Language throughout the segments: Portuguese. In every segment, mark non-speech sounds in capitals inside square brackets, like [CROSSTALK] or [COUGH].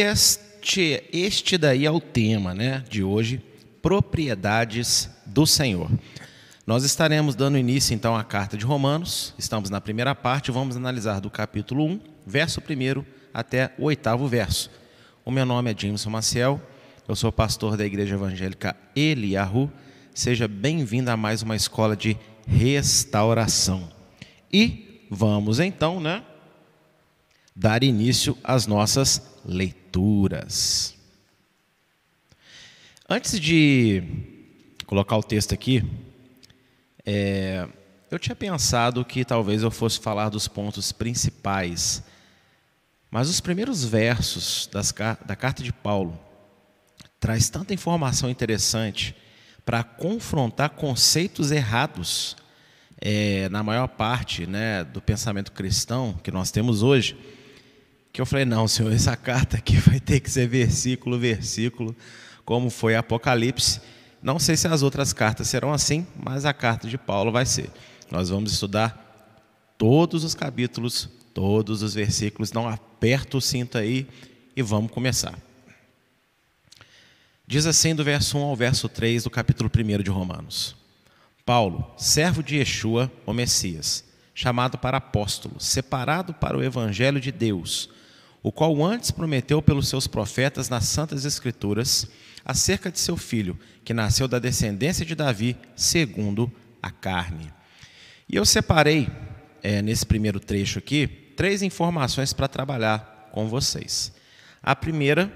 Este, este daí é o tema né, de hoje, propriedades do Senhor. Nós estaremos dando início então à carta de Romanos, estamos na primeira parte, vamos analisar do capítulo 1, verso 1 até o oitavo verso. O meu nome é Jameson Maciel, eu sou pastor da Igreja Evangélica Eliahu. Seja bem-vindo a mais uma escola de restauração. E vamos então, né, dar início às nossas leituras. Antes de colocar o texto aqui, é, eu tinha pensado que talvez eu fosse falar dos pontos principais, mas os primeiros versos das, da carta de Paulo traz tanta informação interessante para confrontar conceitos errados é, na maior parte né, do pensamento cristão que nós temos hoje, que eu falei, não, senhor, essa carta aqui [LAUGHS] vai ter que ser versículo, versículo, como foi Apocalipse. Não sei se as outras cartas serão assim, mas a carta de Paulo vai ser. Nós vamos estudar todos os capítulos, todos os versículos, não aperta o cinto aí e vamos começar. Diz assim do verso 1 ao verso 3 do capítulo 1 de Romanos. Paulo, servo de Yeshua, o Messias, chamado para apóstolo, separado para o evangelho de Deus, o qual antes prometeu pelos seus profetas nas santas escrituras acerca de seu filho, que nasceu da descendência de Davi, segundo a carne. E eu separei, é, nesse primeiro trecho aqui, três informações para trabalhar com vocês. A primeira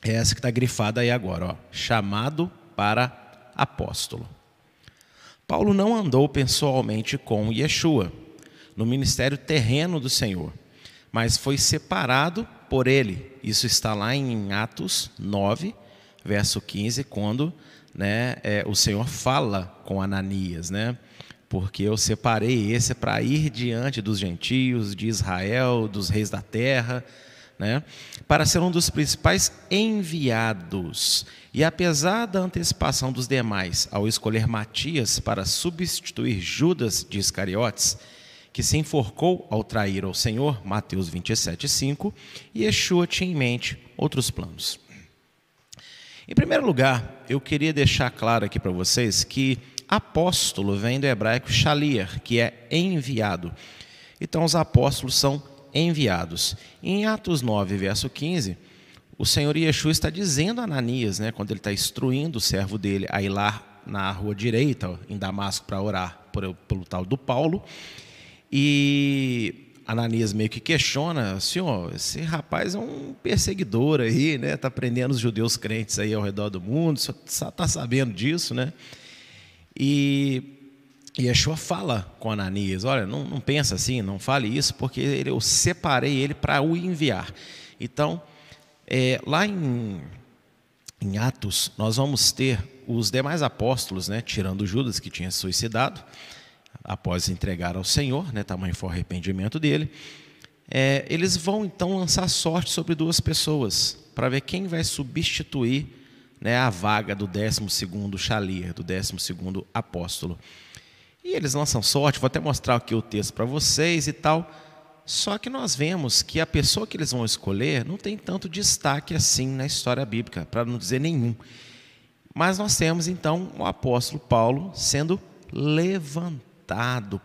é essa que está grifada aí agora, ó, chamado para apóstolo. Paulo não andou pessoalmente com Yeshua no ministério terreno do Senhor, mas foi separado por ele. Isso está lá em Atos 9, verso 15, quando né, é, o Senhor fala com Ananias, né? Porque eu separei esse para ir diante dos gentios, de Israel, dos reis da terra, né, para ser um dos principais enviados. E apesar da antecipação dos demais ao escolher Matias para substituir Judas de Iscariotes, que se enforcou ao trair ao Senhor, Mateus 27, 5, e Yeshua tinha em mente outros planos. Em primeiro lugar, eu queria deixar claro aqui para vocês que apóstolo vem do hebraico shalier, que é enviado. Então, os apóstolos são enviados. Em Atos 9, verso 15, o Senhor Yeshua está dizendo a Ananias, né, quando ele está instruindo o servo dele a ir lá na rua direita, em Damasco, para orar por, pelo tal do Paulo, e Ananias meio que questiona, senhor, esse rapaz é um perseguidor aí, né? Está prendendo os judeus crentes aí ao redor do mundo, só está sabendo disso, né? E e Yeshua fala com Ananias: olha, não, não pensa assim, não fale isso, porque eu separei ele para o enviar. Então, é, lá em, em Atos, nós vamos ter os demais apóstolos, né, tirando Judas, que tinha suicidado, após entregar ao Senhor, né, tamanho foi o arrependimento dele. É, eles vão então lançar sorte sobre duas pessoas, para ver quem vai substituir né, a vaga do 12 Shalir, do 12 apóstolo. E eles lançam sorte, vou até mostrar aqui o texto para vocês e tal. Só que nós vemos que a pessoa que eles vão escolher não tem tanto destaque assim na história bíblica, para não dizer nenhum. Mas nós temos então o apóstolo Paulo sendo levantado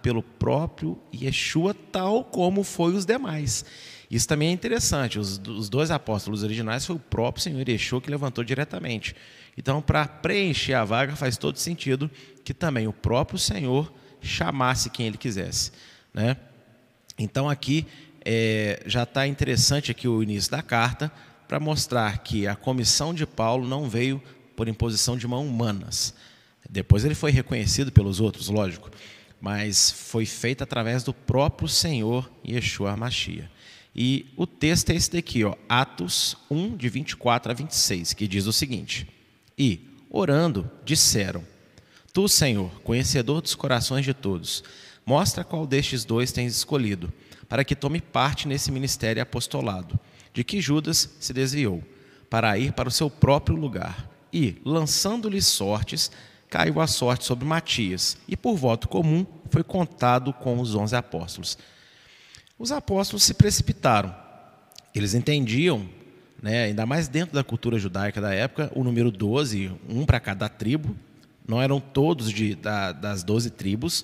pelo próprio Yeshua, tal como foi os demais. Isso também é interessante. Os, os dois apóstolos originais foi o próprio Senhor Yeshua que levantou diretamente. Então, para preencher a vaga, faz todo sentido que também o próprio Senhor chamasse quem ele quisesse. Né? Então, aqui é, já está interessante aqui o início da carta para mostrar que a comissão de Paulo não veio por imposição de mãos humanas. Depois ele foi reconhecido pelos outros, lógico, mas foi feita através do próprio Senhor Yeshua Mashiach. E o texto é esse daqui, ó, Atos 1, de 24 a 26, que diz o seguinte: e, orando, disseram: Tu, Senhor, conhecedor dos corações de todos, mostra qual destes dois tens escolhido, para que tome parte nesse ministério apostolado, de que Judas se desviou, para ir para o seu próprio lugar. E, lançando-lhe sortes, caiu a sorte sobre Matias, e por voto comum foi contado com os onze apóstolos. Os apóstolos se precipitaram. Eles entendiam né, ainda mais dentro da cultura judaica da época, o número 12, um para cada tribo, não eram todos de, da, das 12 tribos,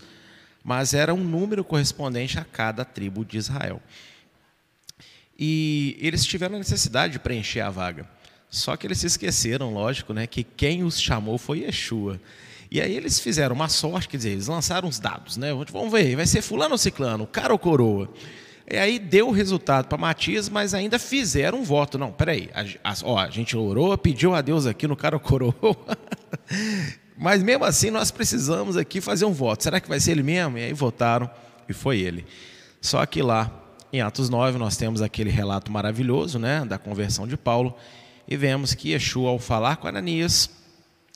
mas era um número correspondente a cada tribo de Israel. E eles tiveram a necessidade de preencher a vaga. Só que eles se esqueceram, lógico, né, que quem os chamou foi Yeshua. E aí eles fizeram uma sorte, quer dizer, eles lançaram os dados, né? Vamos ver, vai ser fulano ou ciclano, cara ou coroa. E aí deu o resultado para Matias, mas ainda fizeram um voto. Não, peraí, a, a, ó, a gente orou, pediu a Deus aqui no cara ou coroa. [LAUGHS] mas mesmo assim nós precisamos aqui fazer um voto. Será que vai ser ele mesmo? E aí votaram e foi ele. Só que lá em Atos 9 nós temos aquele relato maravilhoso, né, da conversão de Paulo, e vemos que Yeshua ao falar com Ananias,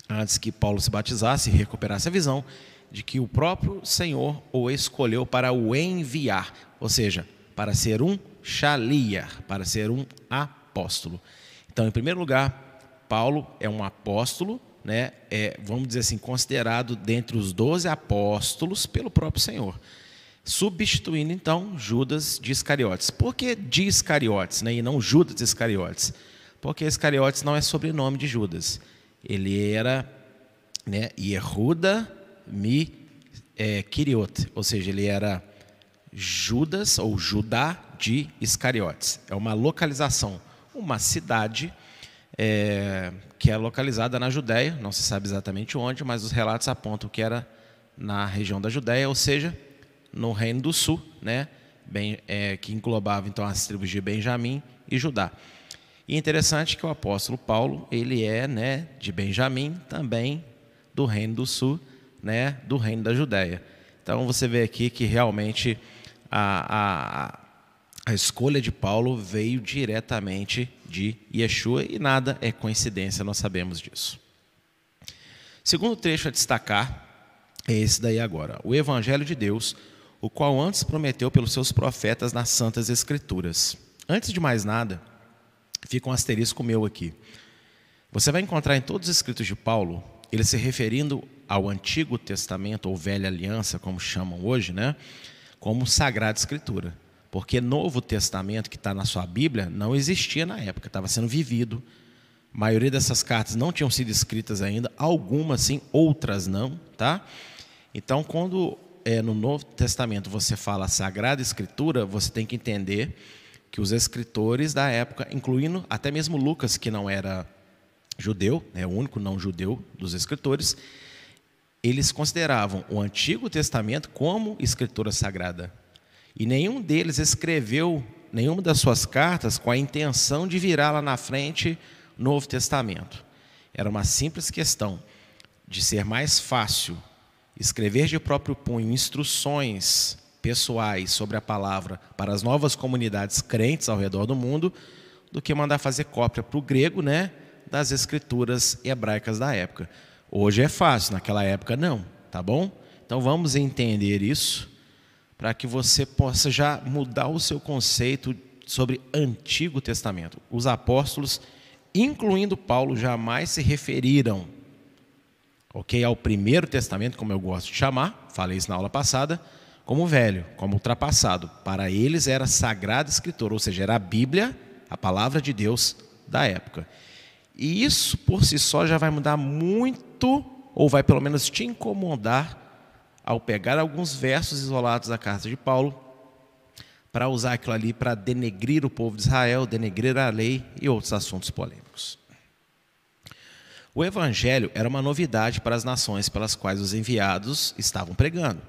antes que Paulo se batizasse e recuperasse a visão, de que o próprio Senhor o escolheu para o enviar, ou seja, para ser um shaliar, para ser um apóstolo. Então, em primeiro lugar, Paulo é um apóstolo, né? é, vamos dizer assim, considerado dentre os doze apóstolos pelo próprio Senhor. Substituindo então Judas de Iscariotes. Por que de Iscariotes né? e não Judas de Iscariotes? Porque Iscariotes não é sobrenome de Judas. Ele era né, Yehuda Mi é, Kiriot, ou seja, ele era Judas ou Judá de Iscariotes. É uma localização, uma cidade é, que é localizada na Judéia, não se sabe exatamente onde, mas os relatos apontam que era na região da Judéia, ou seja, no Reino do Sul, né, bem, é, que englobava então as tribos de Benjamim e Judá. E interessante que o apóstolo Paulo, ele é né, de Benjamim, também do Reino do Sul, né, do Reino da Judéia. Então você vê aqui que realmente a, a, a escolha de Paulo veio diretamente de Yeshua e nada é coincidência, nós sabemos disso. Segundo trecho a destacar é esse daí agora, o Evangelho de Deus, o qual antes prometeu pelos seus profetas nas Santas Escrituras. Antes de mais nada, fica um asterisco meu aqui. Você vai encontrar em todos os escritos de Paulo, ele se referindo ao Antigo Testamento, ou Velha Aliança, como chamam hoje, né? como Sagrada Escritura. Porque Novo Testamento, que está na sua Bíblia, não existia na época, estava sendo vivido. A maioria dessas cartas não tinham sido escritas ainda, algumas sim, outras não, tá? Então, quando é, no Novo Testamento você fala Sagrada Escritura, você tem que entender que os escritores da época, incluindo até mesmo Lucas, que não era judeu, é né, o único não judeu dos escritores, eles consideravam o Antigo Testamento como escritura sagrada. E nenhum deles escreveu nenhuma das suas cartas com a intenção de virar lá na frente Novo Testamento. Era uma simples questão de ser mais fácil escrever de próprio punho instruções pessoais sobre a palavra para as novas comunidades crentes ao redor do mundo do que mandar fazer cópia para o grego, né, das escrituras hebraicas da época. Hoje é fácil, naquela época não, tá bom? Então vamos entender isso para que você possa já mudar o seu conceito sobre Antigo Testamento. Os apóstolos, incluindo Paulo, jamais se referiram ok, ao Primeiro Testamento, como eu gosto de chamar, falei isso na aula passada, como velho, como ultrapassado. Para eles era sagrada escritura, ou seja, era a Bíblia, a palavra de Deus da época. E isso por si só já vai mudar muito, ou vai pelo menos te incomodar, ao pegar alguns versos isolados da carta de Paulo, para usar aquilo ali para denegrir o povo de Israel, denegrir a lei e outros assuntos polêmicos. O evangelho era uma novidade para as nações pelas quais os enviados estavam pregando,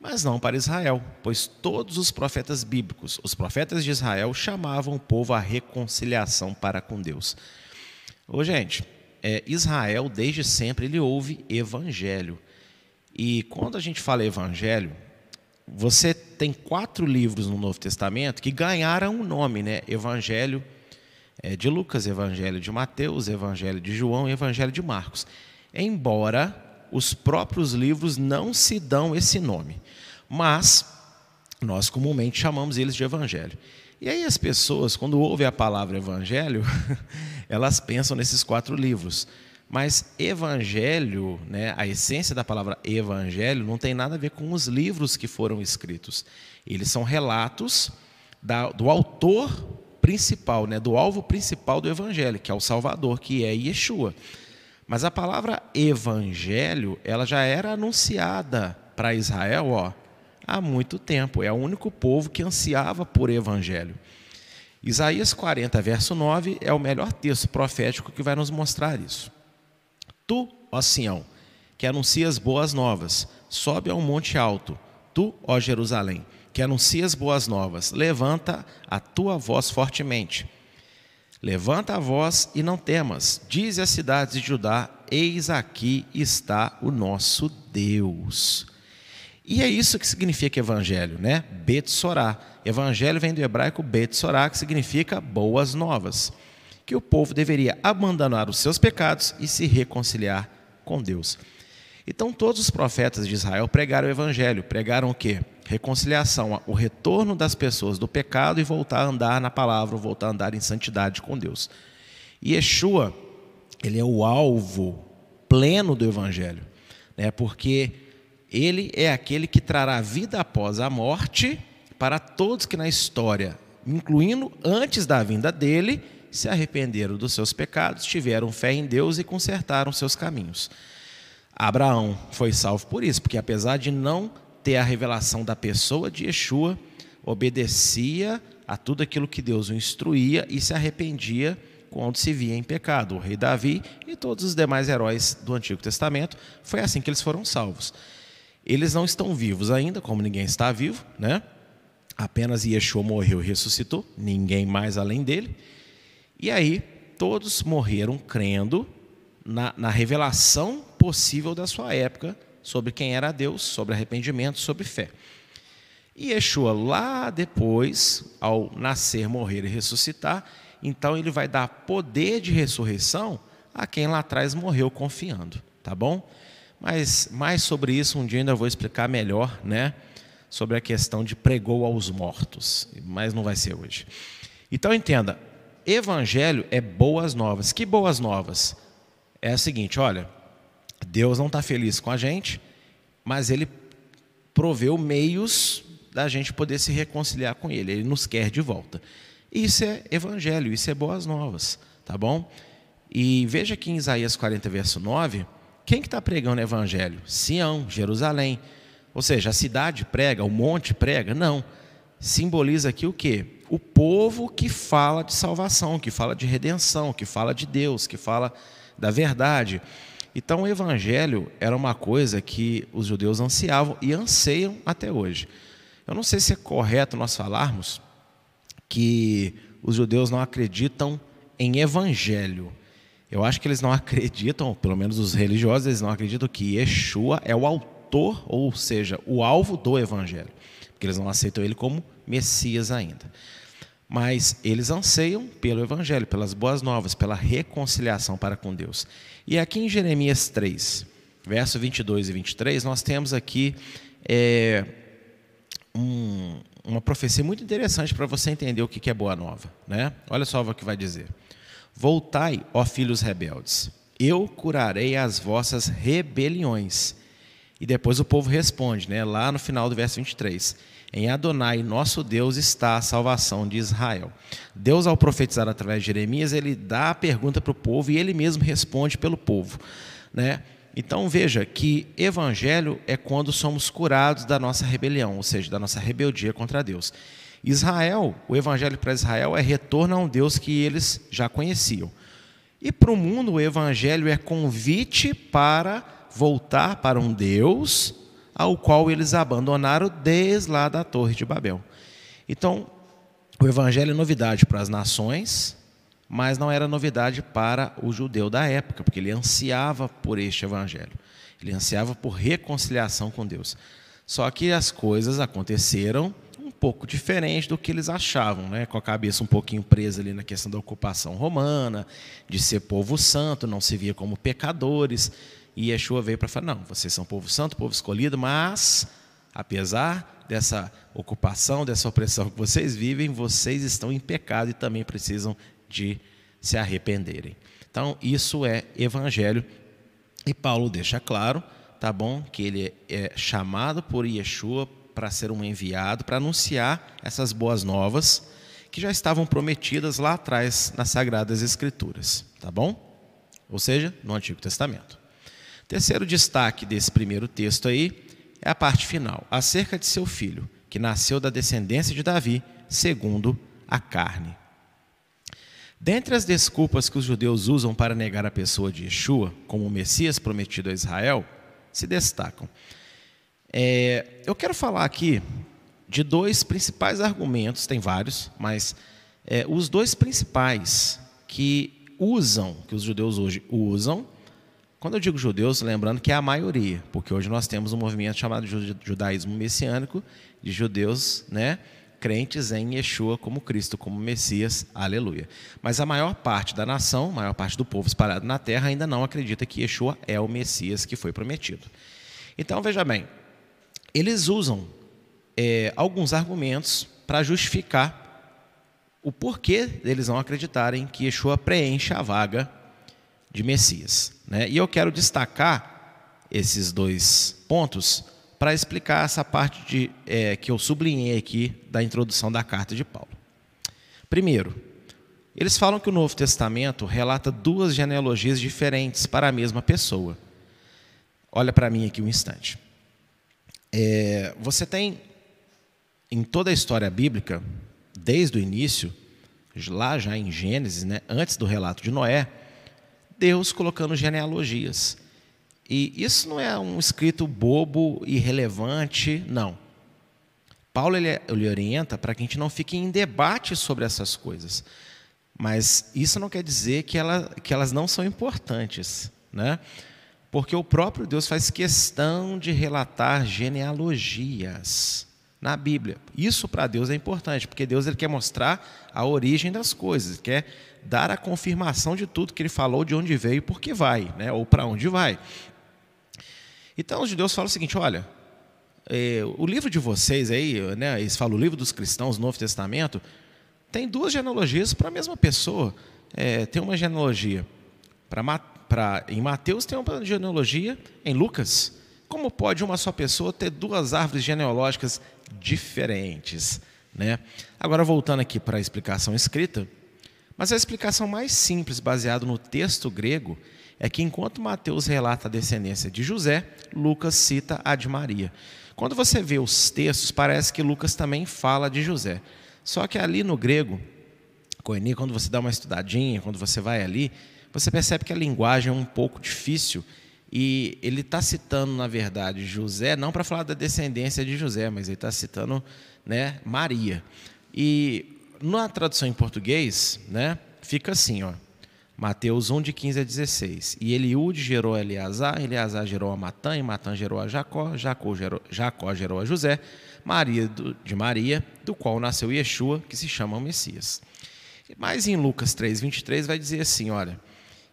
mas não para Israel, pois todos os profetas bíblicos, os profetas de Israel, chamavam o povo à reconciliação para com Deus. Ô, gente, é, Israel, desde sempre, ele ouve evangelho. E quando a gente fala evangelho, você tem quatro livros no Novo Testamento que ganharam um nome, né? Evangelho é, de Lucas, Evangelho de Mateus, Evangelho de João e Evangelho de Marcos. Embora os próprios livros não se dão esse nome, mas nós comumente chamamos eles de Evangelho. E aí as pessoas, quando ouvem a palavra evangelho, [LAUGHS] elas pensam nesses quatro livros. Mas evangelho, né, a essência da palavra evangelho, não tem nada a ver com os livros que foram escritos. Eles são relatos da, do autor principal, né, do alvo principal do evangelho, que é o Salvador, que é Yeshua. Mas a palavra evangelho, ela já era anunciada para Israel, ó, há muito tempo. É o único povo que ansiava por evangelho. Isaías 40, verso 9, é o melhor texto profético que vai nos mostrar isso. Tu, ó Sião, que anuncias boas novas, sobe a um monte alto. Tu, ó Jerusalém, que anuncias boas novas, levanta a tua voz fortemente. Levanta a voz e não temas. Dize às cidades de Judá: Eis aqui está o nosso Deus. E é isso que significa evangelho, né? Betsorá. Evangelho vem do hebraico Betsorá, que significa boas novas. Que o povo deveria abandonar os seus pecados e se reconciliar com Deus. Então, todos os profetas de Israel pregaram o evangelho. Pregaram o quê? Reconciliação, o retorno das pessoas do pecado e voltar a andar na palavra, voltar a andar em santidade com Deus. E Yeshua, ele é o alvo pleno do evangelho, né? Porque ele é aquele que trará vida após a morte para todos que na história, incluindo antes da vinda dele, se arrependeram dos seus pecados, tiveram fé em Deus e consertaram seus caminhos. Abraão foi salvo por isso, porque apesar de não ter a revelação da pessoa de Yeshua, obedecia a tudo aquilo que Deus o instruía e se arrependia quando se via em pecado. O rei Davi e todos os demais heróis do Antigo Testamento, foi assim que eles foram salvos. Eles não estão vivos ainda, como ninguém está vivo, né? Apenas Yeshua morreu e ressuscitou, ninguém mais além dele. E aí, todos morreram crendo na, na revelação possível da sua época sobre quem era Deus, sobre arrependimento, sobre fé. E Yeshua, lá depois, ao nascer, morrer e ressuscitar, então ele vai dar poder de ressurreição a quem lá atrás morreu confiando, tá bom? Mas mais sobre isso um dia ainda vou explicar melhor, né? Sobre a questão de pregou aos mortos, mas não vai ser hoje. Então entenda, evangelho é boas novas. Que boas novas? É a seguinte, olha, Deus não está feliz com a gente, mas Ele proveu meios da gente poder se reconciliar com Ele. Ele nos quer de volta. Isso é evangelho, isso é boas novas, tá bom? E veja que em Isaías 40, verso 9, quem que está pregando o evangelho? Sião, Jerusalém. Ou seja, a cidade prega, o monte prega? Não. Simboliza aqui o quê? O povo que fala de salvação, que fala de redenção, que fala de Deus, que fala da verdade. Então, o evangelho era uma coisa que os judeus ansiavam e anseiam até hoje. Eu não sei se é correto nós falarmos que os judeus não acreditam em evangelho. Eu acho que eles não [LAUGHS] acreditam, pelo menos os religiosos, eles não acreditam que Yeshua é o autor, ou seja, o alvo do evangelho. Porque eles não aceitam ele como Messias ainda. Mas eles anseiam pelo Evangelho, pelas boas novas, pela reconciliação para com Deus. E aqui em Jeremias 3, verso 22 e 23, nós temos aqui é, um, uma profecia muito interessante para você entender o que é boa nova. Né? Olha só o que vai dizer: Voltai, ó filhos rebeldes, eu curarei as vossas rebeliões. E depois o povo responde, né, lá no final do verso 23 em Adonai, nosso Deus, está a salvação de Israel. Deus, ao profetizar através de Jeremias, ele dá a pergunta para o povo e ele mesmo responde pelo povo. Né? Então veja que evangelho é quando somos curados da nossa rebelião, ou seja, da nossa rebeldia contra Deus. Israel, o evangelho para Israel é retorno a um Deus que eles já conheciam. E para o mundo, o evangelho é convite para voltar para um Deus ao qual eles abandonaram desde lá da Torre de Babel. Então, o evangelho é novidade para as nações, mas não era novidade para o judeu da época, porque ele ansiava por este evangelho. Ele ansiava por reconciliação com Deus. Só que as coisas aconteceram um pouco diferente do que eles achavam, né? com a cabeça um pouquinho presa ali na questão da ocupação romana, de ser povo santo, não se via como pecadores. E Yeshua veio para falar: não, vocês são povo santo, povo escolhido, mas apesar dessa ocupação, dessa opressão que vocês vivem, vocês estão em pecado e também precisam de se arrependerem. Então, isso é evangelho. E Paulo deixa claro, tá bom, que ele é chamado por Yeshua para ser um enviado, para anunciar essas boas novas que já estavam prometidas lá atrás nas Sagradas Escrituras, tá bom? Ou seja, no Antigo Testamento. Terceiro destaque desse primeiro texto aí é a parte final, acerca de seu filho, que nasceu da descendência de Davi, segundo a carne. Dentre as desculpas que os judeus usam para negar a pessoa de Yeshua como o Messias prometido a Israel, se destacam. É, eu quero falar aqui de dois principais argumentos, tem vários, mas é, os dois principais que usam, que os judeus hoje usam, quando eu digo judeus, lembrando que é a maioria, porque hoje nós temos um movimento chamado judaísmo messiânico, de judeus, né, crentes em Yeshua como Cristo, como Messias, aleluia. Mas a maior parte da nação, a maior parte do povo espalhado na terra ainda não acredita que Yeshua é o Messias que foi prometido. Então, veja bem, eles usam é, alguns argumentos para justificar o porquê deles não acreditarem que Yeshua preenche a vaga de Messias. Né? E eu quero destacar esses dois pontos para explicar essa parte de, é, que eu sublinhei aqui da introdução da carta de Paulo. Primeiro, eles falam que o Novo Testamento relata duas genealogias diferentes para a mesma pessoa. Olha para mim aqui um instante. É, você tem em toda a história bíblica, desde o início, lá já em Gênesis, né, antes do relato de Noé, Deus colocando genealogias. E isso não é um escrito bobo, irrelevante, não. Paulo ele, ele orienta para que a gente não fique em debate sobre essas coisas. Mas isso não quer dizer que, ela, que elas não são importantes. Né? Porque o próprio Deus faz questão de relatar genealogias na Bíblia. Isso para Deus é importante, porque Deus ele quer mostrar a origem das coisas, quer dar a confirmação de tudo que ele falou, de onde veio e por que vai, né? ou para onde vai. Então os judeus falam o seguinte: olha, é, o livro de vocês aí, né, eles falam o livro dos cristãos, Novo Testamento, tem duas genealogias para a mesma pessoa. É, tem uma genealogia para em Mateus, tem uma genealogia em Lucas. Como pode uma só pessoa ter duas árvores genealógicas diferentes? Né? Agora, voltando aqui para a explicação escrita, mas a explicação mais simples, baseada no texto grego, é que enquanto Mateus relata a descendência de José, Lucas cita a de Maria. Quando você vê os textos, parece que Lucas também fala de José. Só que ali no grego, Coeni, quando você dá uma estudadinha, quando você vai ali, você percebe que a linguagem é um pouco difícil e ele está citando, na verdade, José, não para falar da descendência de José, mas ele está citando né, Maria. E na tradução em português, né, fica assim, ó. Mateus 1, de 15 a 16. E Eliúde gerou a Eleazar, Eleazar gerou a Matã, e Matã gerou a Jacó, Jacó gerou, Jacó gerou a José, Maria de Maria, do qual nasceu Yeshua, que se chama Messias. Mas em Lucas 3, 23 vai dizer assim, olha,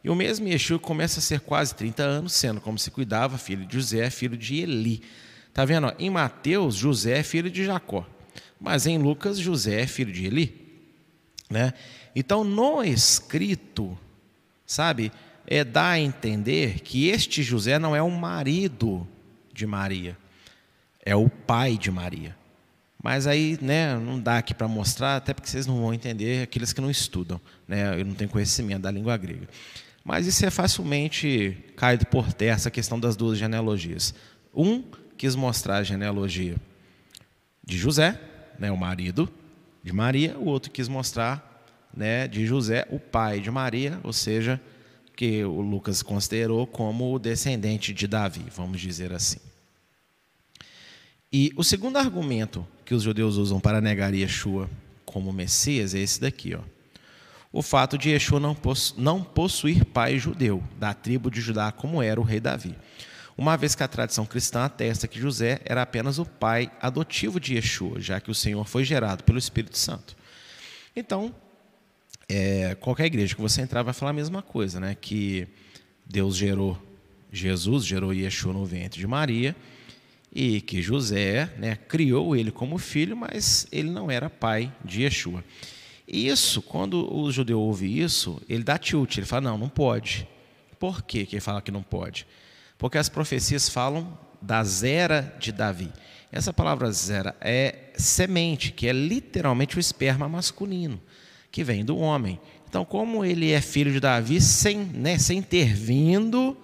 e o mesmo Yeshua começa a ser quase 30 anos, sendo como se cuidava, filho de José, filho de Eli. Está vendo? Em Mateus, José é filho de Jacó. Mas em Lucas, José é filho de Eli. Né? Então, no escrito, sabe, é dar a entender que este José não é o marido de Maria, é o pai de Maria. Mas aí, né, não dá aqui para mostrar, até porque vocês não vão entender aqueles que não estudam, né, e não têm conhecimento da língua grega. Mas isso é facilmente caído por terra, essa questão das duas genealogias. Um quis mostrar a genealogia de José, né, o marido de Maria, o outro quis mostrar né, de José, o pai de Maria, ou seja, que o Lucas considerou como o descendente de Davi, vamos dizer assim. E o segundo argumento que os judeus usam para negar Yeshua como Messias é esse daqui, ó o fato de Yeshua não, não possuir pai judeu, da tribo de Judá, como era o rei Davi. Uma vez que a tradição cristã atesta que José era apenas o pai adotivo de Yeshua, já que o Senhor foi gerado pelo Espírito Santo. Então, é, qualquer igreja que você entrar vai falar a mesma coisa, né? que Deus gerou Jesus, gerou Yeshua no ventre de Maria, e que José né, criou ele como filho, mas ele não era pai de Yeshua. Isso, quando o judeu ouve isso, ele dá tilt, ele fala, não, não pode. Por que ele fala que não pode? Porque as profecias falam da zera de Davi. Essa palavra zera é semente, que é literalmente o esperma masculino, que vem do homem. Então, como ele é filho de Davi, sem, né, sem ter vindo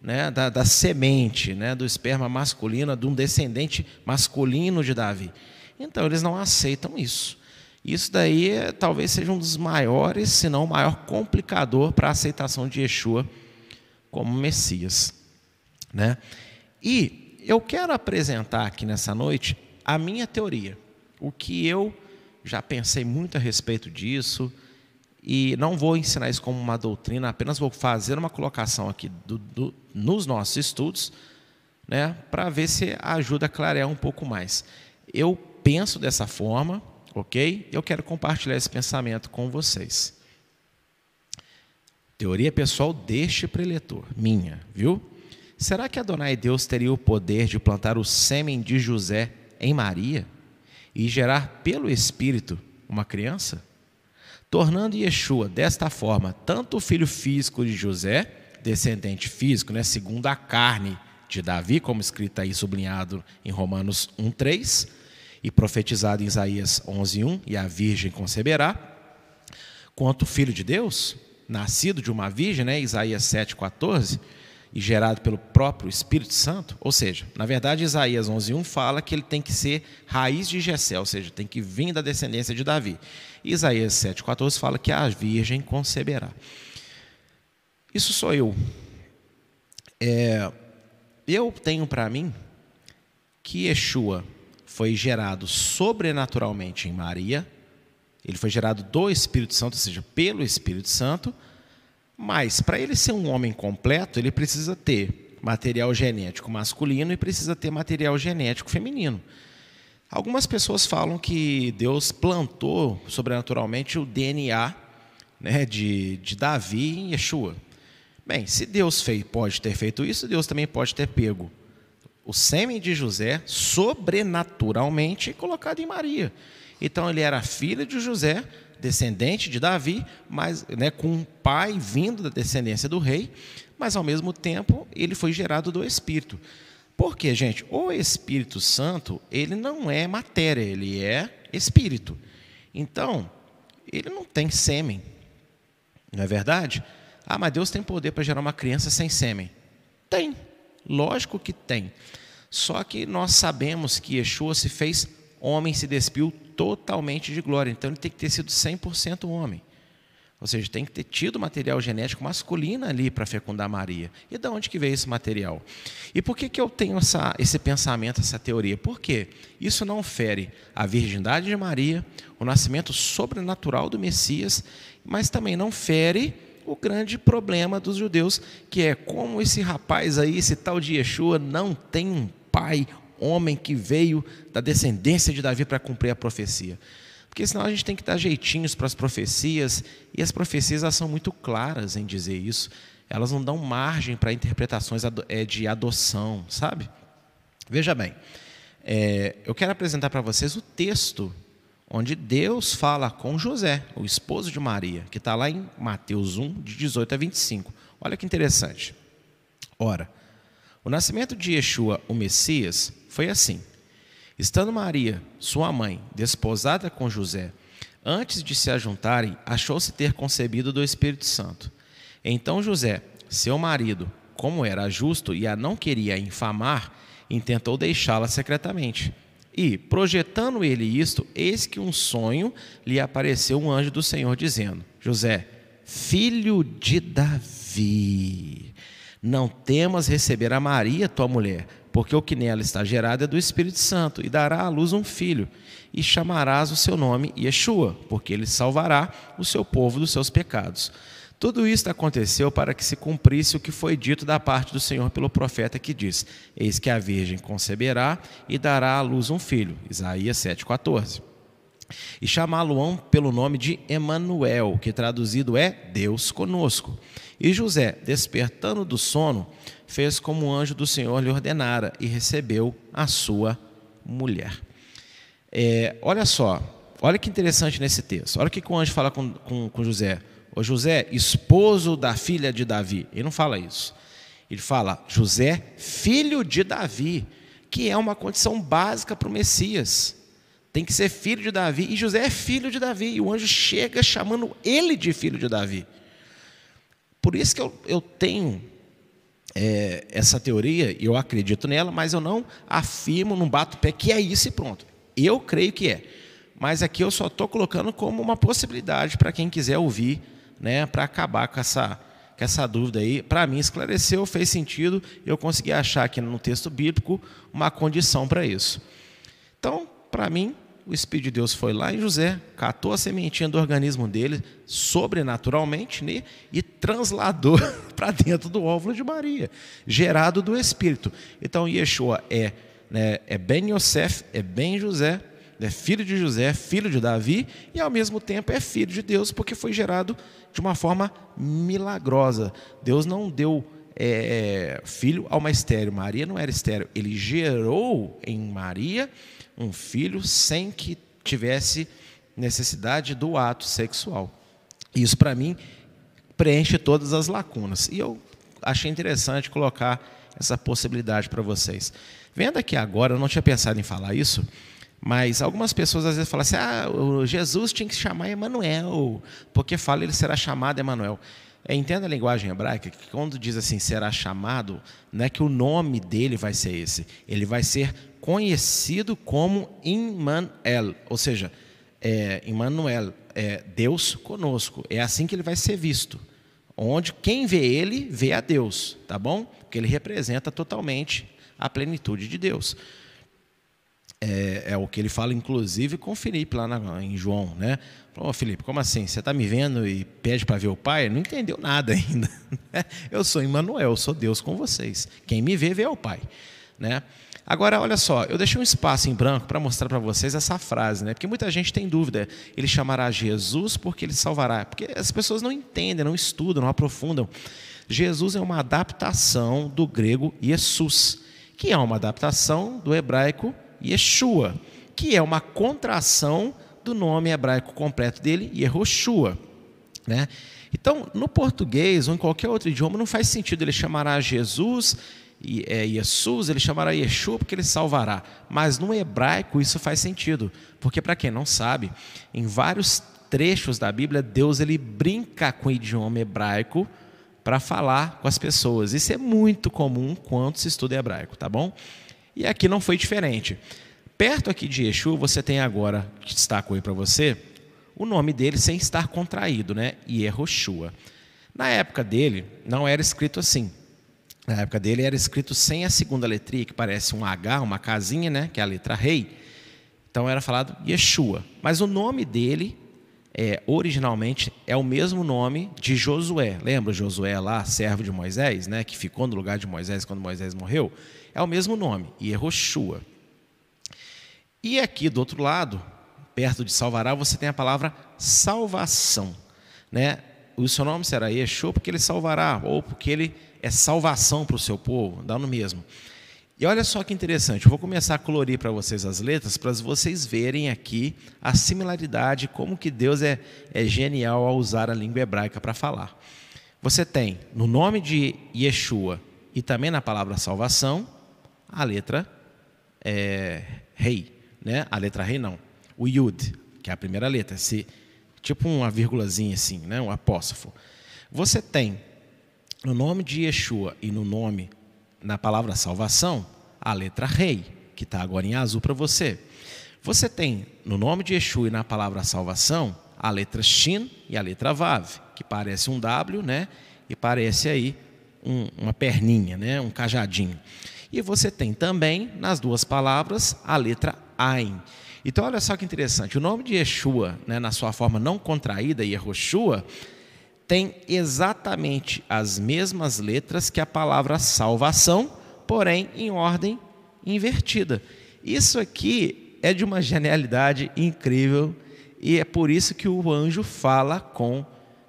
né, da, da semente, né, do esperma masculino, de um descendente masculino de Davi. Então, eles não aceitam isso. Isso daí é, talvez seja um dos maiores, se não o maior complicador para a aceitação de Yeshua como Messias. Né? E eu quero apresentar aqui nessa noite a minha teoria, o que eu já pensei muito a respeito disso, e não vou ensinar isso como uma doutrina, apenas vou fazer uma colocação aqui do, do, nos nossos estudos, né, para ver se ajuda a clarear um pouco mais. Eu penso dessa forma, ok? Eu quero compartilhar esse pensamento com vocês. Teoria pessoal deste preletor, minha, viu? Será que Adonai Deus teria o poder de plantar o sêmen de José em Maria e gerar pelo Espírito uma criança? Tornando Yeshua desta forma tanto o filho físico de José, descendente físico, né, segundo a carne de Davi, como escrito aí sublinhado em Romanos 1:3 e profetizado em Isaías 11:1, e a virgem conceberá, quanto filho de Deus, nascido de uma virgem, né, Isaías 7,14, e gerado pelo próprio Espírito Santo, ou seja, na verdade Isaías 11:1 fala que ele tem que ser raiz de Jessé, ou seja, tem que vir da descendência de Davi. E Isaías 7:14 fala que a virgem conceberá. Isso sou eu. É, eu tenho para mim que Yeshua foi gerado sobrenaturalmente em Maria, ele foi gerado do Espírito Santo, ou seja, pelo Espírito Santo, mas para ele ser um homem completo, ele precisa ter material genético masculino e precisa ter material genético feminino. Algumas pessoas falam que Deus plantou sobrenaturalmente o DNA né, de, de Davi em Yeshua. Bem, se Deus fez, pode ter feito isso, Deus também pode ter pego o sêmen de José sobrenaturalmente colocado em Maria. Então ele era filho de José, descendente de Davi, mas né, com um pai vindo da descendência do rei, mas ao mesmo tempo ele foi gerado do Espírito. Por quê, gente? O Espírito Santo, ele não é matéria, ele é espírito. Então, ele não tem sêmen. Não é verdade? Ah, mas Deus tem poder para gerar uma criança sem sêmen. Tem. Lógico que tem. Só que nós sabemos que Yeshua se fez homem, se despiu totalmente de glória. Então ele tem que ter sido 100% homem. Ou seja, tem que ter tido material genético masculino ali para fecundar Maria. E de onde que veio esse material? E por que, que eu tenho essa, esse pensamento, essa teoria? Porque isso não fere a virgindade de Maria, o nascimento sobrenatural do Messias, mas também não fere o grande problema dos judeus, que é como esse rapaz aí, esse tal de Yeshua, não tem um pai homem que veio da descendência de Davi para cumprir a profecia. Porque senão a gente tem que dar jeitinhos para as profecias, e as profecias elas são muito claras em dizer isso. Elas não dão margem para interpretações é, de adoção, sabe? Veja bem, é, eu quero apresentar para vocês o texto onde Deus fala com José, o esposo de Maria, que está lá em Mateus 1, de 18 a 25. Olha que interessante. Ora, o nascimento de Yeshua, o Messias, foi assim. Estando Maria, sua mãe, desposada com José, antes de se ajuntarem, achou-se ter concebido do Espírito Santo. Então José, seu marido, como era justo e a não queria infamar, intentou deixá-la secretamente. E, projetando ele isto, eis que um sonho lhe apareceu um anjo do Senhor, dizendo: José, filho de Davi, não temas receber a Maria, tua mulher, porque o que nela está gerado é do Espírito Santo, e dará à luz um filho, e chamarás o seu nome Yeshua, porque ele salvará o seu povo dos seus pecados. Tudo isto aconteceu para que se cumprisse o que foi dito da parte do Senhor pelo profeta que diz: Eis que a virgem conceberá e dará à luz um filho. Isaías 7,14. E chamá-lo-ão pelo nome de Emanuel, que traduzido é Deus conosco. E José, despertando do sono, fez como o anjo do Senhor lhe ordenara e recebeu a sua mulher. É, olha só, olha que interessante nesse texto. Olha o que o anjo fala com, com, com José. O José, esposo da filha de Davi. Ele não fala isso. Ele fala José, filho de Davi, que é uma condição básica para o Messias. Tem que ser filho de Davi. E José é filho de Davi. E o anjo chega chamando ele de filho de Davi. Por isso que eu, eu tenho é, essa teoria, eu acredito nela, mas eu não afirmo, não bato pé que é isso e pronto. Eu creio que é. Mas aqui eu só estou colocando como uma possibilidade para quem quiser ouvir, né, para acabar com essa, com essa dúvida aí. Para mim, esclareceu, fez sentido, eu consegui achar aqui no texto bíblico uma condição para isso. Então, para mim, o Espírito de Deus foi lá em José, catou a sementinha do organismo dele, sobrenaturalmente, né, e transladou [LAUGHS] para dentro do óvulo de Maria, gerado do Espírito. Então, Yeshua é, né, é Ben Yosef, é Ben José, é filho de José, filho de Davi, e ao mesmo tempo é filho de Deus, porque foi gerado de uma forma milagrosa. Deus não deu é, filho a uma estéreo. Maria não era estéreo. Ele gerou em Maria um filho sem que tivesse necessidade do ato sexual. Isso, para mim, preenche todas as lacunas. E eu achei interessante colocar essa possibilidade para vocês. Vendo aqui agora, eu não tinha pensado em falar isso, mas algumas pessoas às vezes falam assim: ah, Jesus tinha que chamar Emanuel, porque fala ele será chamado Emanuel. É, entenda a linguagem hebraica que quando diz assim será chamado, não é que o nome dele vai ser esse, ele vai ser conhecido como Immanuel, ou seja, é, Immanuel, é Deus conosco. É assim que ele vai ser visto. Onde quem vê ele, vê a Deus, tá bom? Porque ele representa totalmente a plenitude de Deus. É, é, o que ele fala, inclusive, com Felipe lá na, em João, né? Oh, Felipe, como assim? Você está me vendo e pede para ver o Pai? Não entendeu nada [LAUGHS] ainda. Eu sou Emmanuel, sou Deus com vocês. Quem me vê, vê o Pai. Né? Agora, olha só, eu deixei um espaço em branco para mostrar para vocês essa frase, né? Porque muita gente tem dúvida. Ele chamará Jesus porque ele salvará. Porque as pessoas não entendem, não estudam, não aprofundam. Jesus é uma adaptação do grego Jesus, que é uma adaptação do hebraico Yeshua, que é uma contração do nome hebraico completo dele, Yehoshua. Né? Então, no português ou em qualquer outro idioma, não faz sentido ele chamará Jesus é, Jesus, ele chamará Yeshua porque ele salvará. Mas no hebraico isso faz sentido, porque para quem não sabe, em vários trechos da Bíblia, Deus ele brinca com o idioma hebraico para falar com as pessoas. Isso é muito comum quando se estuda hebraico, tá bom? E aqui não foi diferente. Perto aqui de Yeshua, você tem agora, que destaco aí para você, o nome dele sem estar contraído, né? Yehoshua. Na época dele, não era escrito assim. Na época dele era escrito sem a segunda letria, que parece um H, uma casinha, né? que é a letra rei. Então era falado Yeshua. Mas o nome dele, é, originalmente, é o mesmo nome de Josué. Lembra Josué lá, servo de Moisés, né? que ficou no lugar de Moisés quando Moisés morreu? É o mesmo nome, Yehoshua. E aqui do outro lado, perto de salvará, você tem a palavra salvação. Né? O seu nome será Yeshua porque ele salvará, ou porque ele é salvação para o seu povo, dá no mesmo. E olha só que interessante, eu vou começar a colorir para vocês as letras, para vocês verem aqui a similaridade, como que Deus é, é genial ao usar a língua hebraica para falar. Você tem no nome de Yeshua e também na palavra salvação, a letra é, rei, né? a letra rei não, o Yud, que é a primeira letra, esse, tipo uma vírgulazinha assim, né? um apóstrofo. Você tem no nome de Yeshua e no nome, na palavra salvação, a letra rei, que está agora em azul para você. Você tem no nome de Yeshua e na palavra salvação, a letra Shin e a letra Vav, que parece um W, né? E parece aí um, uma perninha, né? Um cajadinho. E você tem também, nas duas palavras, a letra Ain. Então, olha só que interessante. O nome de Yeshua, né, na sua forma não contraída, Yehoshua, tem exatamente as mesmas letras que a palavra salvação, porém em ordem invertida. Isso aqui é de uma genialidade incrível e é por isso que o anjo fala com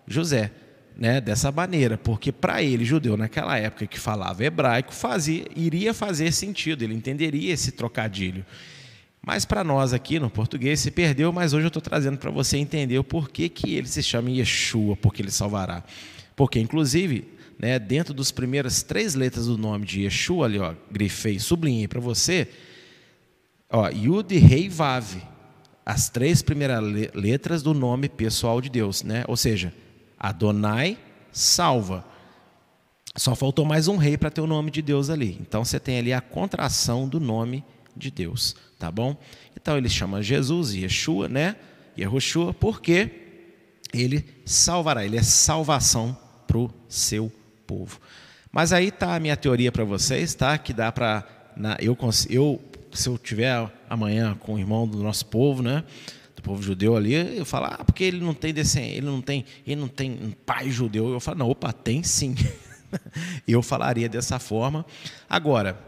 José, né, dessa maneira, porque para ele, judeu naquela época que falava hebraico, fazia, iria fazer sentido, ele entenderia esse trocadilho. Mas para nós aqui no português se perdeu, mas hoje eu estou trazendo para você entender o porquê que ele se chama Yeshua, porque ele salvará. Porque, inclusive, né, dentro das primeiras três letras do nome de Yeshua, ali, ó, grifei, sublinhei para você, ó, Yud, Rei, Vav, as três primeiras letras do nome pessoal de Deus, né? Ou seja, Adonai salva. Só faltou mais um rei para ter o nome de Deus ali. Então você tem ali a contração do nome de Deus, tá bom? Então ele chama Jesus, Yeshua, né? Yehoshua, porque ele salvará, ele é salvação para o seu povo. Mas aí tá a minha teoria para vocês, tá? Que dá para eu, eu se eu tiver amanhã com o irmão do nosso povo, né? Do povo judeu ali, eu falo, ah, porque ele não tem descendente, ele não tem, ele não tem um pai judeu. Eu falo, não, opa, tem sim. [LAUGHS] eu falaria dessa forma. Agora,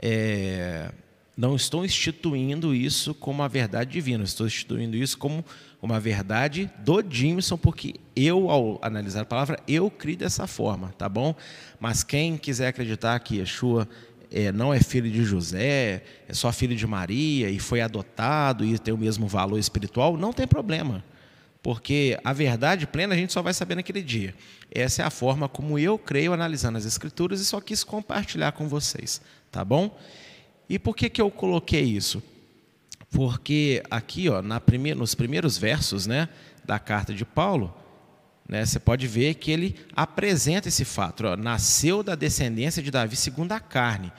é, não estou instituindo isso como uma verdade divina, estou instituindo isso como uma verdade do Jimson, porque eu, ao analisar a palavra, eu criei dessa forma, tá bom? Mas quem quiser acreditar que Yeshua é, não é filho de José, é só filho de Maria e foi adotado e tem o mesmo valor espiritual, não tem problema. Porque a verdade plena a gente só vai saber naquele dia. Essa é a forma como eu creio analisando as escrituras e só quis compartilhar com vocês, tá bom? E por que, que eu coloquei isso? Porque aqui, ó, na primeira, nos primeiros versos né, da carta de Paulo, né, você pode ver que ele apresenta esse fato. Ó, nasceu da descendência de Davi segundo a carne.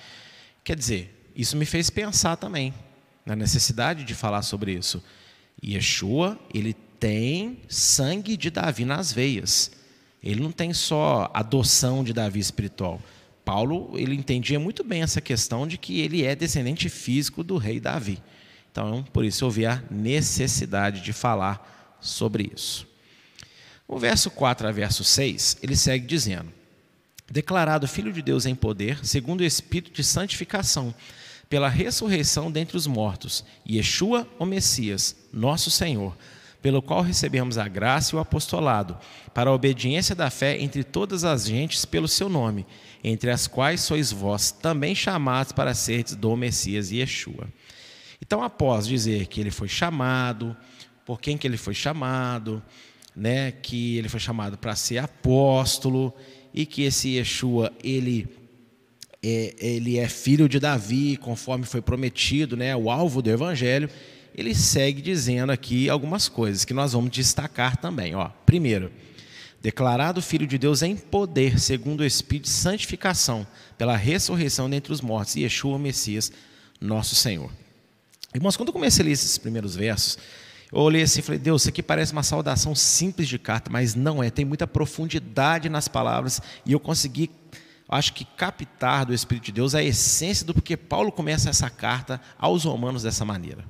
Quer dizer, isso me fez pensar também na necessidade de falar sobre isso. Yeshua, ele tem sangue de Davi nas veias. Ele não tem só adoção de Davi espiritual. Paulo, ele entendia muito bem essa questão de que ele é descendente físico do rei Davi. Então, por isso vi a necessidade de falar sobre isso. O verso 4 a verso 6, ele segue dizendo: Declarado Filho de Deus em poder, segundo o Espírito de santificação, pela ressurreição dentre os mortos, Yeshua, o Messias, nosso Senhor, pelo qual recebemos a graça e o apostolado, para a obediência da fé entre todas as gentes pelo seu nome, entre as quais sois vós também chamados para seres do Messias Yeshua. Então, após dizer que ele foi chamado, por quem que ele foi chamado, né, que ele foi chamado para ser apóstolo e que esse Yeshua ele é, ele é filho de Davi, conforme foi prometido, né, o alvo do evangelho. Ele segue dizendo aqui algumas coisas que nós vamos destacar também. Ó, primeiro, declarado filho de Deus em poder, segundo o Espírito de santificação, pela ressurreição dentre os mortos, Yeshua, o Messias, nosso Senhor. Irmãos, quando eu comecei a ler esses primeiros versos, eu olhei assim e falei, Deus, isso aqui parece uma saudação simples de carta, mas não é, tem muita profundidade nas palavras, e eu consegui, acho que, captar do Espírito de Deus a essência do porquê Paulo começa essa carta aos romanos dessa maneira.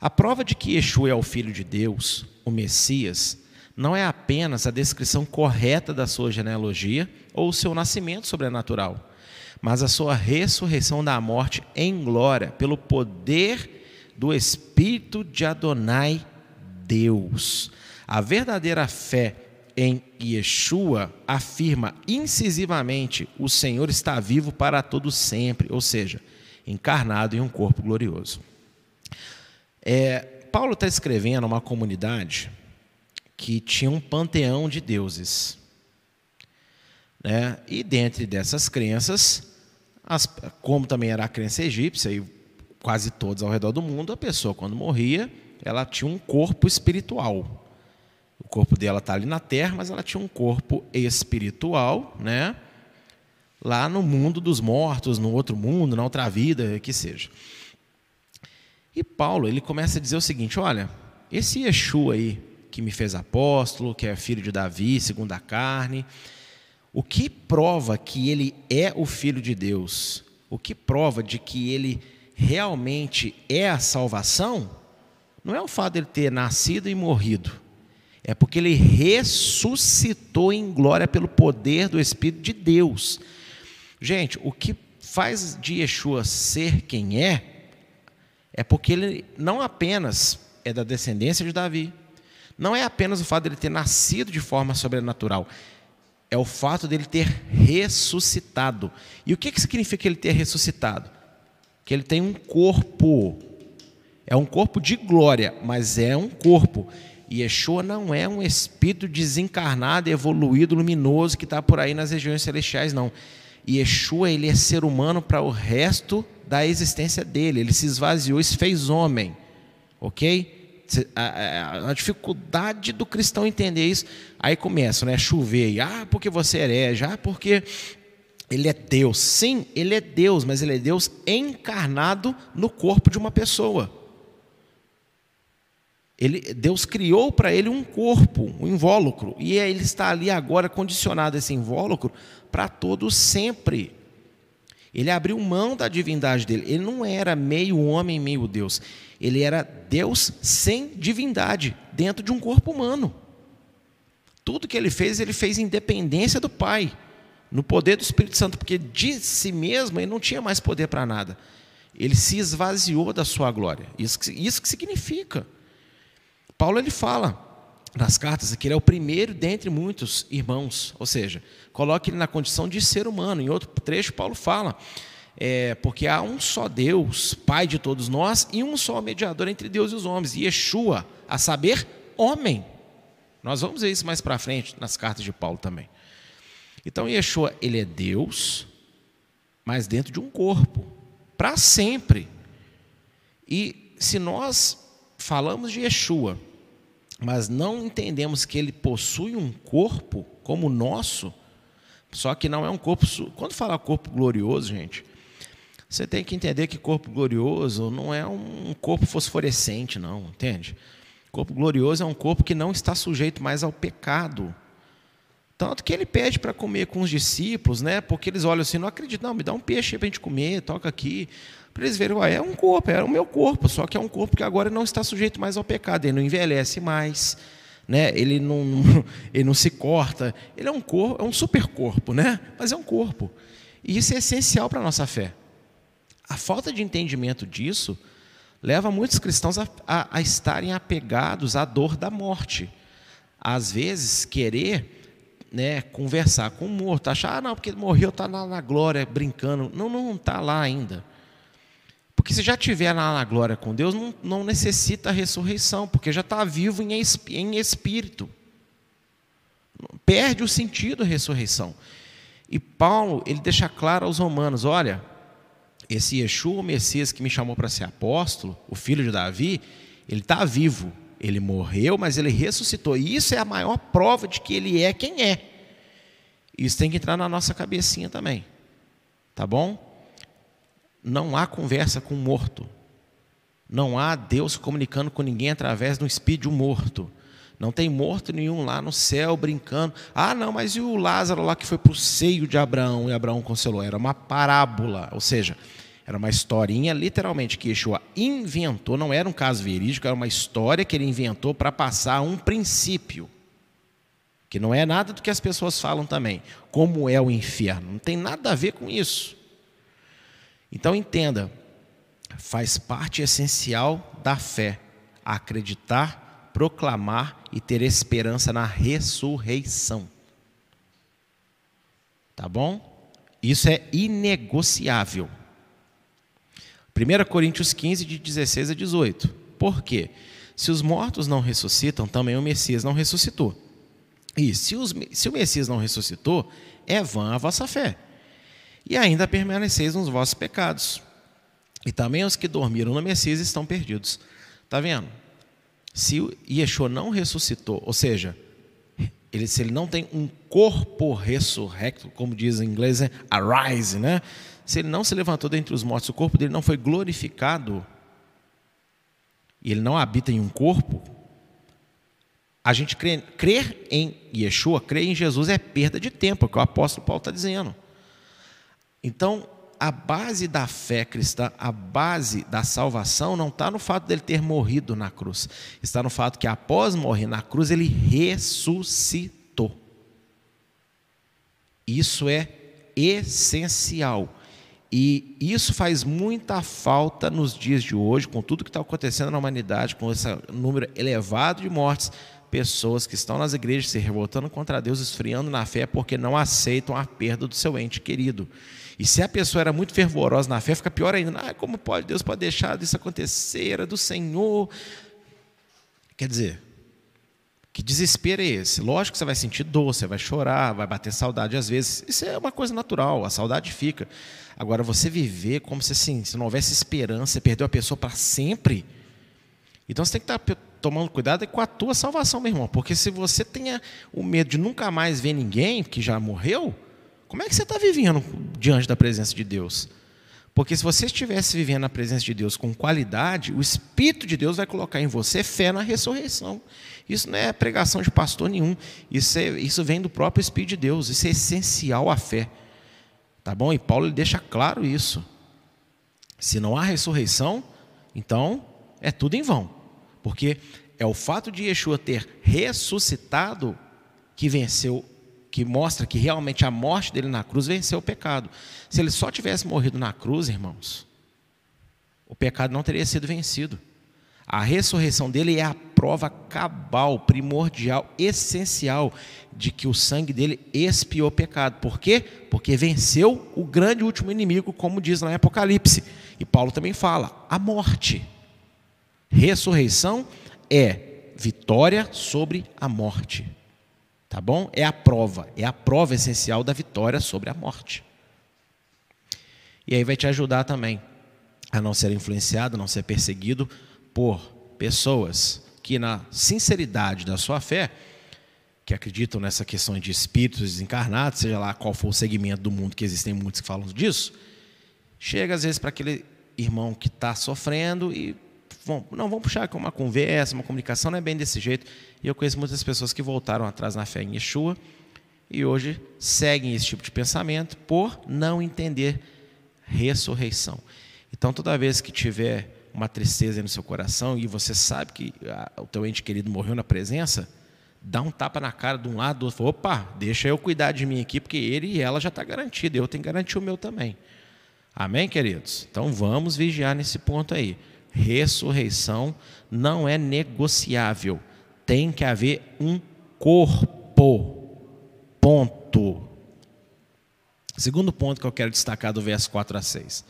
A prova de que Yeshua é o Filho de Deus, o Messias, não é apenas a descrição correta da sua genealogia ou o seu nascimento sobrenatural, mas a sua ressurreição da morte em glória, pelo poder do Espírito de Adonai Deus. A verdadeira fé em Yeshua afirma incisivamente: o Senhor está vivo para todo sempre, ou seja, encarnado em um corpo glorioso. É, Paulo está escrevendo uma comunidade que tinha um panteão de deuses. Né? E dentre dessas crenças, as, como também era a crença egípcia, e quase todos ao redor do mundo, a pessoa, quando morria, ela tinha um corpo espiritual. O corpo dela está ali na terra, mas ela tinha um corpo espiritual, né? Lá no mundo dos mortos, no outro mundo, na outra vida, que seja. E Paulo, ele começa a dizer o seguinte: olha, esse Yeshua aí, que me fez apóstolo, que é filho de Davi, segundo a carne, o que prova que ele é o filho de Deus? O que prova de que ele realmente é a salvação, não é o fato dele ter nascido e morrido, é porque ele ressuscitou em glória pelo poder do Espírito de Deus. Gente, o que faz de Yeshua ser quem é, é porque ele não apenas é da descendência de Davi, não é apenas o fato dele ter nascido de forma sobrenatural, é o fato dele ter ressuscitado. E o que, que significa ele ter ressuscitado? que ele tem um corpo. É um corpo de glória, mas é um corpo. Yeshua não é um espírito desencarnado, evoluído, luminoso que está por aí nas regiões celestiais, não. Yeshua ele é ser humano para o resto da existência dele. Ele se esvaziou e se fez homem, ok? A, a, a, dificuldade do cristão entender isso, aí começa, né? Chover, ah, porque você é herege, ah, porque ele é Deus. Sim, ele é Deus, mas ele é Deus encarnado no corpo de uma pessoa. Ele, Deus criou para ele um corpo, um invólucro, e ele está ali agora condicionado esse invólucro para todo sempre. Ele abriu mão da divindade dele. Ele não era meio homem, meio Deus. Ele era Deus sem divindade, dentro de um corpo humano. Tudo que ele fez, ele fez independência do Pai, no poder do Espírito Santo, porque de si mesmo ele não tinha mais poder para nada. Ele se esvaziou da sua glória. Isso, isso que significa. Paulo ele fala nas cartas que ele é o primeiro dentre muitos irmãos, ou seja, coloque ele na condição de ser humano. Em outro trecho, Paulo fala, é, porque há um só Deus, Pai de todos nós, e um só mediador entre Deus e os homens, Yeshua, a saber, homem. Nós vamos ver isso mais para frente nas cartas de Paulo também. Então, Yeshua, ele é Deus, mas dentro de um corpo, para sempre. E se nós falamos de Yeshua, mas não entendemos que ele possui um corpo como o nosso, só que não é um corpo. Quando fala corpo glorioso, gente, você tem que entender que corpo glorioso não é um corpo fosforescente, não, entende? Corpo glorioso é um corpo que não está sujeito mais ao pecado. Tanto que ele pede para comer com os discípulos, né? Porque eles olham assim, não acreditam, não, me dá um peixe para a gente comer, toca aqui. Para eles verem, é um corpo, é o meu corpo, só que é um corpo que agora não está sujeito mais ao pecado, ele não envelhece mais, né? ele, não, [LAUGHS] ele não se corta, ele é um corpo, é um super corpo, né? mas é um corpo. E isso é essencial para a nossa fé. A falta de entendimento disso leva muitos cristãos a, a, a estarem apegados à dor da morte. Às vezes, querer né, conversar com o morto, achar, ah, não, porque ele morreu, está na, na glória, brincando. Não, não está lá ainda. Porque se já estiver lá na glória com Deus, não, não necessita ressurreição, porque já está vivo em, em espírito. Perde o sentido a ressurreição. E Paulo, ele deixa claro aos romanos: olha, esse Yeshua, o Messias que me chamou para ser apóstolo, o filho de Davi, ele está vivo. Ele morreu, mas ele ressuscitou. E isso é a maior prova de que ele é quem é. Isso tem que entrar na nossa cabecinha também. Tá bom? Não há conversa com o morto. Não há Deus comunicando com ninguém através de um espírito morto. Não tem morto nenhum lá no céu brincando. Ah, não, mas e o Lázaro lá que foi para o seio de Abraão e Abraão conselou? Era uma parábola, ou seja, era uma historinha literalmente que Yeshua inventou, não era um caso verídico, era uma história que ele inventou para passar um princípio. Que não é nada do que as pessoas falam também. Como é o inferno. Não tem nada a ver com isso. Então entenda, faz parte essencial da fé acreditar, proclamar e ter esperança na ressurreição. Tá bom? Isso é inegociável. 1 Coríntios 15, de 16 a 18. Por quê? Se os mortos não ressuscitam, também o Messias não ressuscitou. E se, os, se o Messias não ressuscitou, é vã a vossa fé e ainda permaneceis nos vossos pecados. E também os que dormiram no Messias estão perdidos. Está vendo? Se Yeshua não ressuscitou, ou seja, ele, se ele não tem um corpo ressurrecto, como diz em inglês, é arise, né? Se ele não se levantou dentre os mortos, o corpo dele não foi glorificado, e ele não habita em um corpo, a gente crer, crer em Yeshua, crer em Jesus é perda de tempo, é o que o apóstolo Paulo está dizendo. Então, a base da fé cristã, a base da salvação, não está no fato dele ter morrido na cruz, está no fato que após morrer na cruz, ele ressuscitou. Isso é essencial. E isso faz muita falta nos dias de hoje, com tudo que está acontecendo na humanidade, com esse número elevado de mortes, pessoas que estão nas igrejas se revoltando contra Deus, esfriando na fé, porque não aceitam a perda do seu ente querido. E se a pessoa era muito fervorosa na fé, fica pior ainda. Ah, como pode? Deus pode deixar isso acontecer? Era do Senhor. Quer dizer, Que desespero é esse? Lógico que você vai sentir dor, você vai chorar, vai bater saudade às vezes. Isso é uma coisa natural, a saudade fica. Agora, você viver como se, assim, se não houvesse esperança, você perdeu a pessoa para sempre. Então você tem que estar tá tomando cuidado com a tua salvação, meu irmão. Porque se você tenha o medo de nunca mais ver ninguém que já morreu, como é que você está vivendo diante da presença de Deus? Porque se você estivesse vivendo na presença de Deus com qualidade, o Espírito de Deus vai colocar em você fé na ressurreição. Isso não é pregação de pastor nenhum. Isso, é, isso vem do próprio Espírito de Deus. Isso é essencial à fé. Tá bom? E Paulo ele deixa claro isso. Se não há ressurreição, então é tudo em vão. Porque é o fato de Yeshua ter ressuscitado que venceu que mostra que realmente a morte dele na cruz venceu o pecado. Se ele só tivesse morrido na cruz, irmãos, o pecado não teria sido vencido. A ressurreição dele é a prova cabal, primordial, essencial de que o sangue dele expiou o pecado. Por quê? Porque venceu o grande último inimigo, como diz lá em Apocalipse. E Paulo também fala: a morte. Ressurreição é vitória sobre a morte. Tá bom? É a prova, é a prova essencial da vitória sobre a morte. E aí vai te ajudar também a não ser influenciado, não ser perseguido por pessoas que na sinceridade da sua fé, que acreditam nessa questão de espíritos desencarnados, seja lá qual for o segmento do mundo que existem muitos que falam disso, chega às vezes para aquele irmão que está sofrendo e vão, não, vamos puxar com uma conversa, uma comunicação, não é bem desse jeito. E eu conheço muitas pessoas que voltaram atrás na fé em Yeshua e hoje seguem esse tipo de pensamento por não entender ressurreição. Então, toda vez que tiver uma tristeza no seu coração e você sabe que o teu ente querido morreu na presença, dá um tapa na cara de um lado, do outro, opa, deixa eu cuidar de mim aqui, porque ele e ela já está garantido, eu tenho que garantir o meu também. Amém, queridos? Então vamos vigiar nesse ponto aí ressurreição não é negociável. Tem que haver um corpo. Ponto. Segundo ponto que eu quero destacar do verso 4 a 6.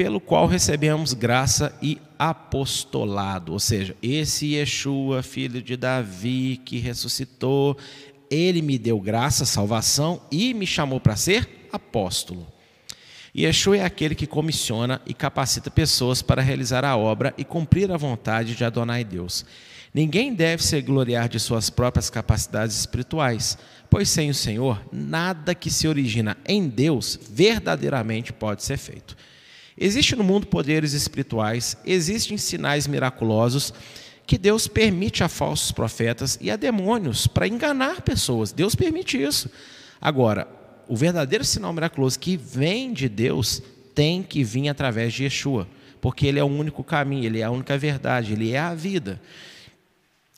Pelo qual recebemos graça e apostolado, ou seja, esse Yeshua, filho de Davi, que ressuscitou, ele me deu graça, salvação e me chamou para ser apóstolo. Yeshua é aquele que comissiona e capacita pessoas para realizar a obra e cumprir a vontade de Adonai Deus. Ninguém deve se gloriar de suas próprias capacidades espirituais, pois sem o Senhor, nada que se origina em Deus verdadeiramente pode ser feito. Existem no mundo poderes espirituais, existem sinais miraculosos que Deus permite a falsos profetas e a demônios para enganar pessoas. Deus permite isso. Agora, o verdadeiro sinal miraculoso que vem de Deus tem que vir através de Yeshua, porque ele é o único caminho, ele é a única verdade, ele é a vida.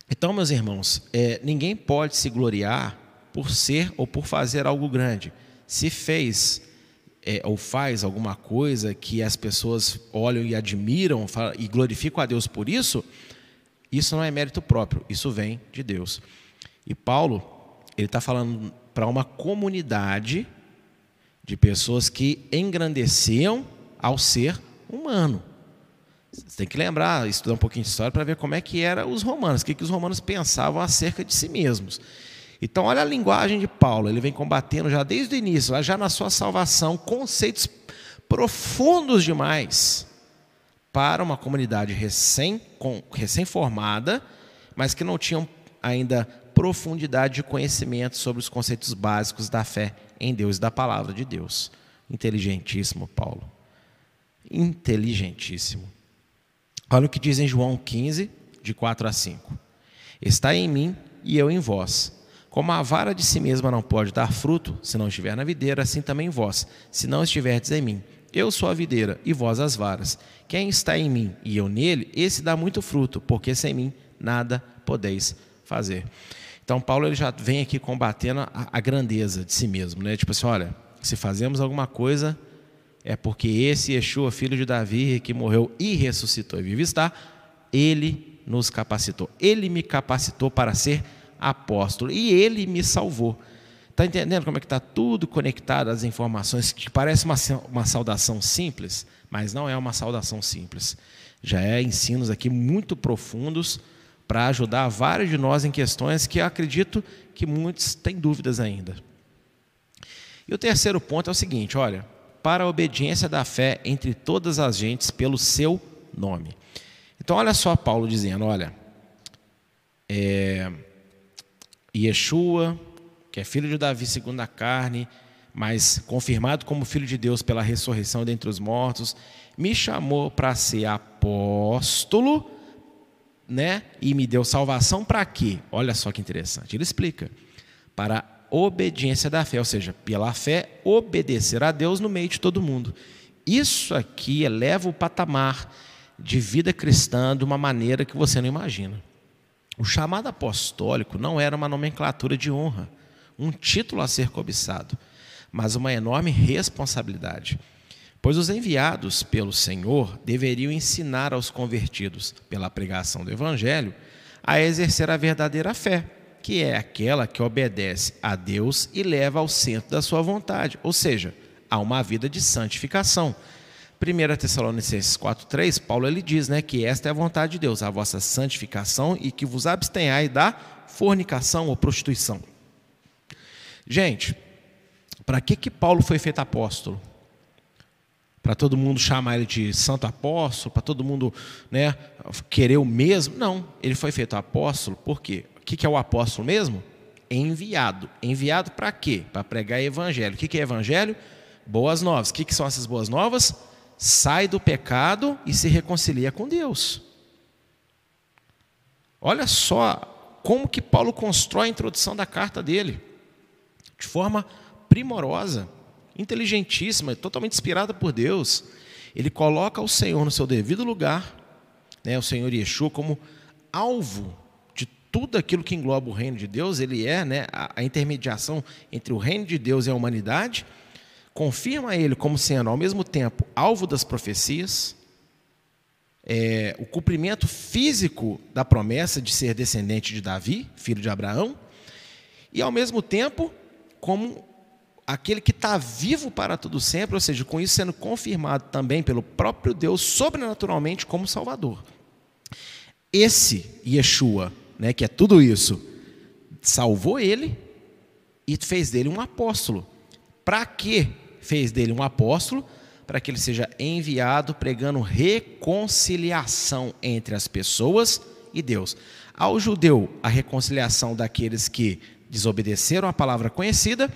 Então, meus irmãos, é, ninguém pode se gloriar por ser ou por fazer algo grande. Se fez é, ou faz alguma coisa que as pessoas olham e admiram e glorificam a Deus por isso, isso não é mérito próprio, isso vem de Deus. E Paulo, ele está falando para uma comunidade de pessoas que engrandeciam ao ser humano. Você tem que lembrar, estudar um pouquinho de história para ver como é que eram os romanos, o que, que os romanos pensavam acerca de si mesmos. Então, olha a linguagem de Paulo, ele vem combatendo já desde o início, já na sua salvação, conceitos profundos demais para uma comunidade recém-formada, recém mas que não tinham ainda profundidade de conhecimento sobre os conceitos básicos da fé em Deus e da palavra de Deus. Inteligentíssimo, Paulo. Inteligentíssimo. Olha o que diz em João 15, de 4 a 5. Está em mim e eu em vós. Como a vara de si mesma não pode dar fruto, se não estiver na videira, assim também vós, se não estiverdes em mim. Eu sou a videira e vós as varas. Quem está em mim e eu nele, esse dá muito fruto, porque sem mim nada podeis fazer. Então, Paulo ele já vem aqui combatendo a, a grandeza de si mesmo. Né? Tipo assim, olha, se fazemos alguma coisa, é porque esse Yeshua, filho de Davi, que morreu e ressuscitou e vive está, ele nos capacitou. Ele me capacitou para ser apóstolo e ele me salvou. Está entendendo como é que está tudo conectado às informações que parece uma, uma saudação simples, mas não é uma saudação simples. Já é ensinos aqui muito profundos para ajudar vários de nós em questões que acredito que muitos têm dúvidas ainda. E o terceiro ponto é o seguinte: olha, para a obediência da fé entre todas as gentes pelo seu nome. Então, olha só Paulo dizendo: olha, é, Yeshua, que é filho de Davi segundo a carne, mas confirmado como filho de Deus pela ressurreição dentre os mortos, me chamou para ser apóstolo, né? E me deu salvação para quê? Olha só que interessante. Ele explica: para obediência da fé, ou seja, pela fé obedecer a Deus no meio de todo mundo. Isso aqui eleva o patamar de vida cristã de uma maneira que você não imagina. O chamado apostólico não era uma nomenclatura de honra, um título a ser cobiçado, mas uma enorme responsabilidade. Pois os enviados pelo Senhor deveriam ensinar aos convertidos, pela pregação do Evangelho, a exercer a verdadeira fé, que é aquela que obedece a Deus e leva ao centro da sua vontade, ou seja, a uma vida de santificação. 1 Tessalonicenses 4,3, Paulo ele diz né, que esta é a vontade de Deus, a vossa santificação e que vos abstenhai da fornicação ou prostituição. Gente, para que, que Paulo foi feito apóstolo? Para todo mundo chamar ele de santo apóstolo, para todo mundo né, querer o mesmo? Não, ele foi feito apóstolo, por quê? O que, que é o apóstolo mesmo? Enviado. Enviado para quê? Para pregar evangelho. O que, que é evangelho? Boas novas. O que, que são essas boas novas? Sai do pecado e se reconcilia com Deus. Olha só como que Paulo constrói a introdução da carta dele, de forma primorosa, inteligentíssima, totalmente inspirada por Deus. Ele coloca o Senhor no seu devido lugar, né, o Senhor Yeshua, como alvo de tudo aquilo que engloba o reino de Deus. Ele é né, a, intermediação entre o reino de Deus e a humanidade confirma ele como sendo, ao mesmo tempo, alvo das profecias, é, o cumprimento físico da promessa de ser descendente de Davi, filho de Abraão, e ao mesmo tempo, como aquele que está vivo para tudo sempre, ou seja, com isso sendo confirmado também pelo próprio Deus sobrenaturalmente como Salvador. Esse Yeshua, né, que é tudo isso, salvou ele e fez dele um apóstolo. Para quê? Fez dele um apóstolo para que ele seja enviado pregando reconciliação entre as pessoas e Deus. Ao judeu, a reconciliação daqueles que desobedeceram a palavra conhecida,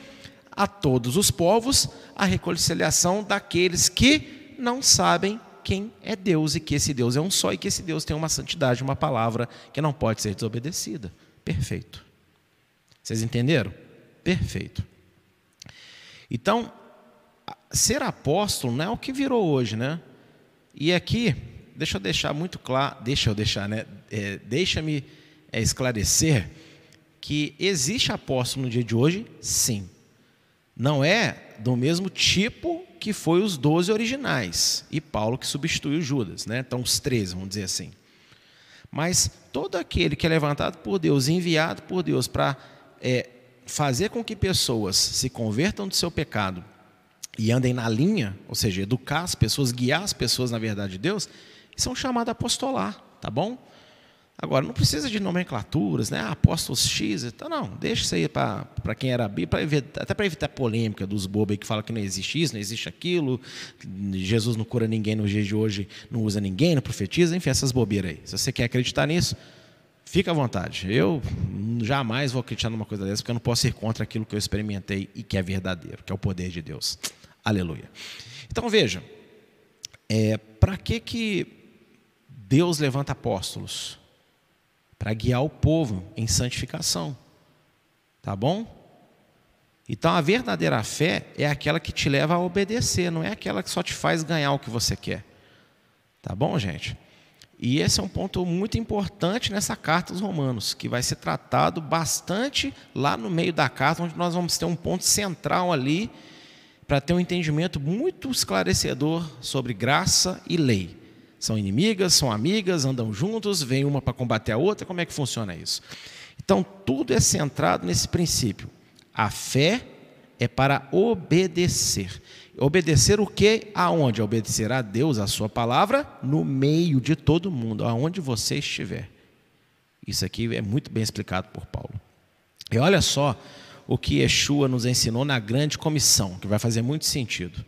a todos os povos, a reconciliação daqueles que não sabem quem é Deus e que esse Deus é um só e que esse Deus tem uma santidade, uma palavra que não pode ser desobedecida. Perfeito. Vocês entenderam? Perfeito. Então, ser apóstolo não é o que virou hoje, né? E aqui, deixa eu deixar muito claro, deixa eu deixar, né? É, Deixa-me é, esclarecer que existe apóstolo no dia de hoje, sim. Não é do mesmo tipo que foi os doze originais e Paulo que substituiu Judas, né? Então os três, vamos dizer assim. Mas todo aquele que é levantado por Deus, enviado por Deus para é, fazer com que pessoas se convertam do seu pecado e andem na linha, ou seja, educar as pessoas, guiar as pessoas na verdade de Deus, isso é um chamado a apostolar, tá bom? Agora, não precisa de nomenclaturas, né? Ah, apóstolos X, então, não, deixa isso aí para quem era B, até para evitar polêmica dos bobos que falam que não existe isso, não existe aquilo, Jesus não cura ninguém nos dias de hoje, não usa ninguém, não profetiza, enfim, essas bobeiras aí. Se você quer acreditar nisso, fica à vontade. Eu jamais vou acreditar numa coisa dessa, porque eu não posso ir contra aquilo que eu experimentei e que é verdadeiro, que é o poder de Deus. Aleluia. Então veja, é, para que, que Deus levanta apóstolos? Para guiar o povo em santificação. Tá bom? Então a verdadeira fé é aquela que te leva a obedecer, não é aquela que só te faz ganhar o que você quer. Tá bom, gente? E esse é um ponto muito importante nessa carta aos Romanos, que vai ser tratado bastante lá no meio da carta, onde nós vamos ter um ponto central ali para ter um entendimento muito esclarecedor sobre graça e lei. São inimigas, são amigas, andam juntos, vem uma para combater a outra, como é que funciona isso? Então, tudo é centrado nesse princípio. A fé é para obedecer. Obedecer o que? Aonde? Obedecer a Deus, a sua palavra, no meio de todo mundo, aonde você estiver. Isso aqui é muito bem explicado por Paulo. E olha só o que Yeshua nos ensinou na grande comissão, que vai fazer muito sentido.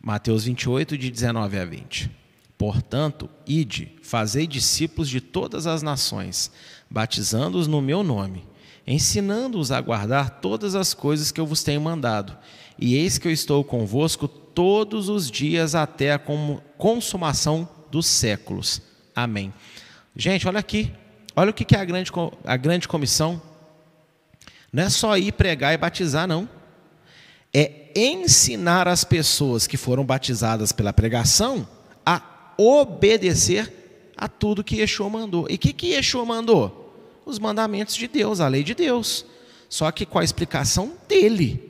Mateus 28, de 19 a 20. Portanto, ide, fazei discípulos de todas as nações, batizando-os no meu nome, ensinando-os a guardar todas as coisas que eu vos tenho mandado. E eis que eu estou convosco todos os dias até a consumação dos séculos. Amém. Gente, olha aqui. Olha o que é a grande, a grande comissão. Não é só ir pregar e batizar, não. É ensinar as pessoas que foram batizadas pela pregação a obedecer a tudo que Yeshua mandou. E o que, que Yeshua mandou? Os mandamentos de Deus, a lei de Deus. Só que com a explicação dele.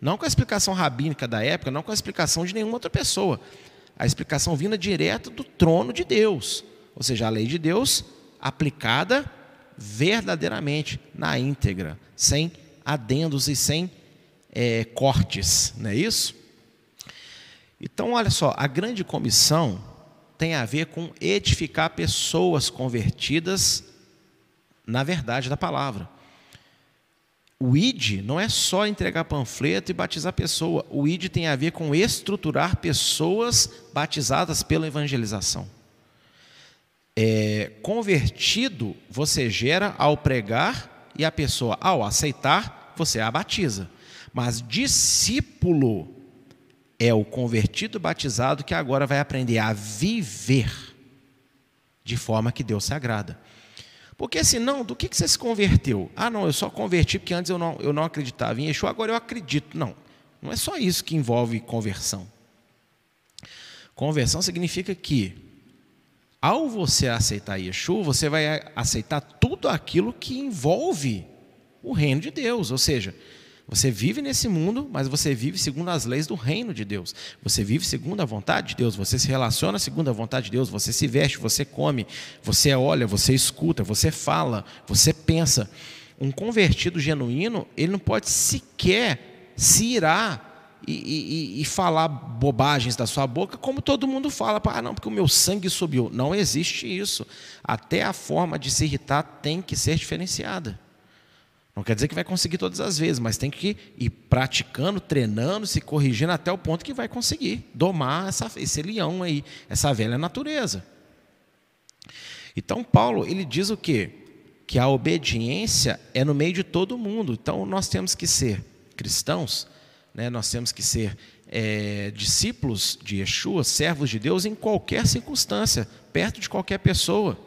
Não com a explicação rabínica da época, não com a explicação de nenhuma outra pessoa. A explicação vinda direto do trono de Deus. Ou seja, a lei de Deus aplicada verdadeiramente, na íntegra, sem adendos e sem é, cortes, não é isso? Então, olha só, a grande comissão tem a ver com edificar pessoas convertidas na verdade da palavra. O ID não é só entregar panfleto e batizar pessoa. O ID tem a ver com estruturar pessoas batizadas pela evangelização. É, convertido, você gera ao pregar e a pessoa, ao aceitar, você a batiza. Mas discípulo é o convertido batizado que agora vai aprender a viver de forma que Deus se agrada. Porque senão, do que, você se converteu? Ah, não, eu só converti porque antes eu não, eu não acreditava em Yeshua, agora eu acredito. Não, não é só isso que envolve conversão. Conversão significa que, ao você aceitar Yeshua, você vai aceitar tudo aquilo que envolve o reino de Deus. Ou seja, você vive nesse mundo, mas você vive segundo as leis do reino de Deus. Você vive segundo a vontade de Deus. Você se relaciona segundo a vontade de Deus. Você se veste, você come, você olha, você escuta, você fala, você pensa. Um convertido genuíno, ele não pode sequer se irar e, e, e, falar bobagens da sua boca, como todo mundo fala, ah, não, porque o meu sangue subiu. Não existe isso. Até a forma de se irritar tem que ser diferenciada. Não quer dizer que vai conseguir todas as vezes, mas tem que ir praticando, treinando, se corrigindo até o ponto que vai conseguir domar essa, esse leão aí, essa velha natureza. Então Paulo ele diz o quê? Que a obediência é no meio de todo mundo. Então nós temos que ser cristãos, né? nós temos que ser é, discípulos de Yeshua, servos de Deus em qualquer circunstância, perto de qualquer pessoa.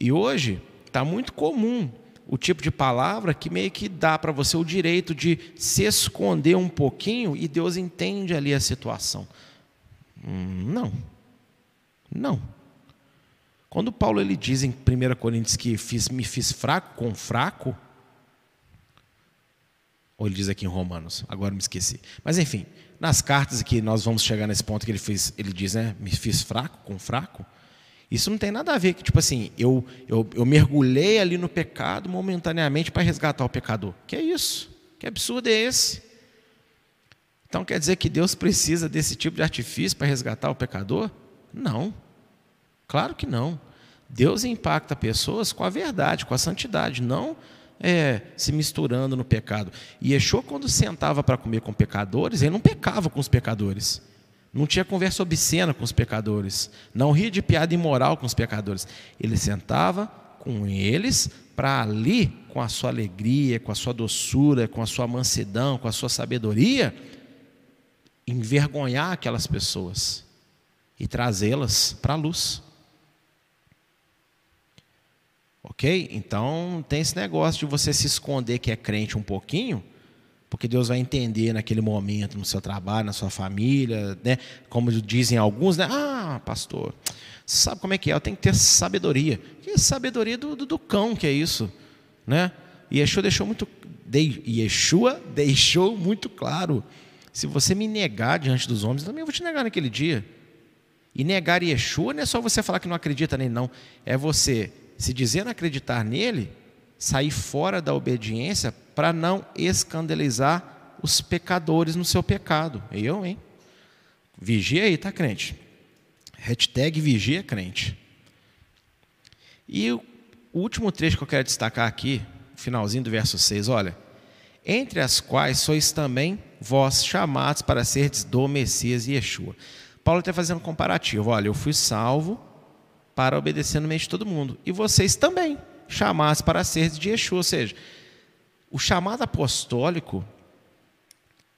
E hoje está muito comum o tipo de palavra que meio que dá para você o direito de se esconder um pouquinho e Deus entende ali a situação. Hum, não. Não. Quando Paulo ele diz em 1 Coríntios que fiz, me fiz fraco com fraco, ou ele diz aqui em Romanos, agora me esqueci. Mas enfim, nas cartas que nós vamos chegar nesse ponto que ele fez, ele diz, né, me fiz fraco com fraco. Isso não tem nada a ver que, tipo assim, eu, eu, eu mergulhei ali no pecado momentaneamente para resgatar o pecador. Que é isso? Que absurdo é esse? Então quer dizer que Deus precisa desse tipo de artifício para resgatar o pecador? Não. Claro que não. Deus impacta pessoas com a verdade, com a santidade, não é, se misturando no pecado. E Yeshua, quando sentava para comer com pecadores, ele não pecava com os pecadores. Não tinha conversa obscena com os pecadores. Não ria de piada imoral com os pecadores. Ele sentava com eles para ali, com a sua alegria, com a sua doçura, com a sua mansidão, com a sua sabedoria, envergonhar aquelas pessoas e trazê-las para a luz. Ok? Então tem esse negócio de você se esconder que é crente um pouquinho porque Deus vai entender naquele momento, no seu trabalho, na sua família, né? Como dizem alguns, né? Ah, pastor, sabe como é que é? Eu tenho que ter sabedoria. Que sabedoria do, do, do cão que é isso, né? E Yeshua deixou muito, de, Yeshua deixou muito claro. Se você me negar diante dos homens, eu também vou te negar naquele dia. E negar Yeshua não é só você falar que não acredita nele, não. É você se dizer não acreditar nele, sair fora da obediência para não escandalizar os pecadores no seu pecado. Eu, hein? Vigia aí, tá, crente? Hashtag vigia crente. E o último trecho que eu quero destacar aqui, finalzinho do verso 6, olha. Entre as quais sois também vós chamados para serdes do Messias e Yeshua. Paulo está fazendo um comparativo. Olha, eu fui salvo para obedecer no meio de todo mundo. E vocês também, chamados para serdes de Yeshua. Ou seja, o chamado apostólico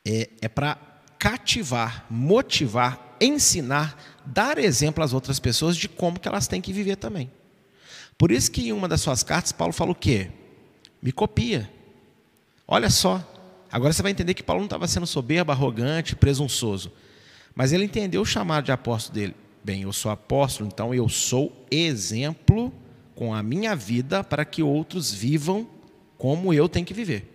é, é para cativar, motivar, ensinar, dar exemplo às outras pessoas de como que elas têm que viver também. Por isso que em uma das suas cartas, Paulo fala o quê? Me copia. Olha só. Agora você vai entender que Paulo não estava sendo soberbo, arrogante, presunçoso. Mas ele entendeu o chamado de apóstolo dele. Bem, eu sou apóstolo, então eu sou exemplo com a minha vida para que outros vivam como eu tenho que viver.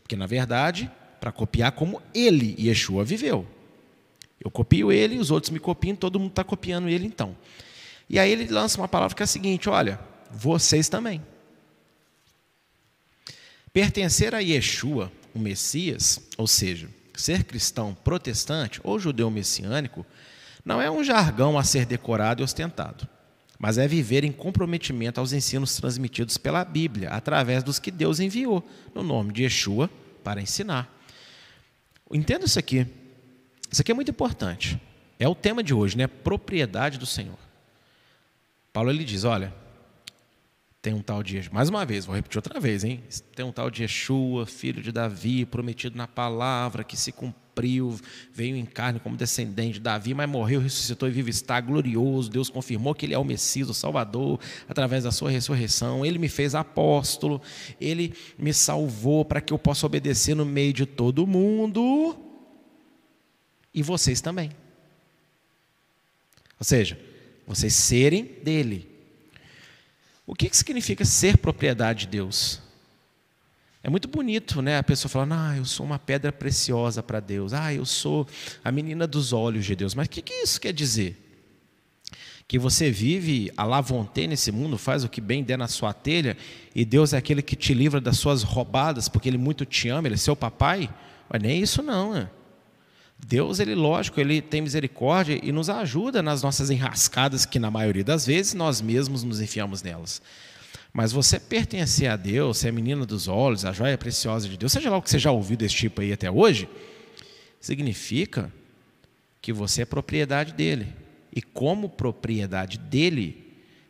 Porque, na verdade, para copiar como ele, Yeshua, viveu. Eu copio ele, os outros me copiam, todo mundo está copiando ele então. E aí ele lança uma palavra que é a seguinte: olha, vocês também. Pertencer a Yeshua, o Messias, ou seja, ser cristão protestante ou judeu messiânico, não é um jargão a ser decorado e ostentado, mas é viver em comprometimento aos ensinos transmitidos pela Bíblia, através dos que Deus enviou, no nome de Yeshua, para ensinar. Entenda isso aqui. Isso aqui é muito importante. É o tema de hoje, né? Propriedade do Senhor. Paulo ele diz: olha, tem um tal de, mais uma vez, vou repetir outra vez, hein? Tem um tal de Yeshua, filho de Davi, prometido na palavra, que se cumpriu, veio em carne como descendente de Davi, mas morreu, ressuscitou e vive está glorioso. Deus confirmou que ele é o Messias, o Salvador, através da sua ressurreição. Ele me fez apóstolo, ele me salvou para que eu possa obedecer no meio de todo mundo. E vocês também. Ou seja, vocês serem dele o que, que significa ser propriedade de Deus? É muito bonito, né? A pessoa falando, ah, eu sou uma pedra preciosa para Deus, ah, eu sou a menina dos olhos de Deus. Mas o que, que isso quer dizer? Que você vive a la nesse mundo, faz o que bem der na sua telha, e Deus é aquele que te livra das suas roubadas, porque Ele muito te ama, Ele é seu papai? Mas nem isso não, né? Deus, ele lógico, ele tem misericórdia e nos ajuda nas nossas enrascadas que na maioria das vezes nós mesmos nos enfiamos nelas. Mas você pertencer a Deus, ser a menina dos olhos, a joia preciosa de Deus, seja lá o que você já ouviu desse tipo aí até hoje, significa que você é propriedade dele. E como propriedade dele,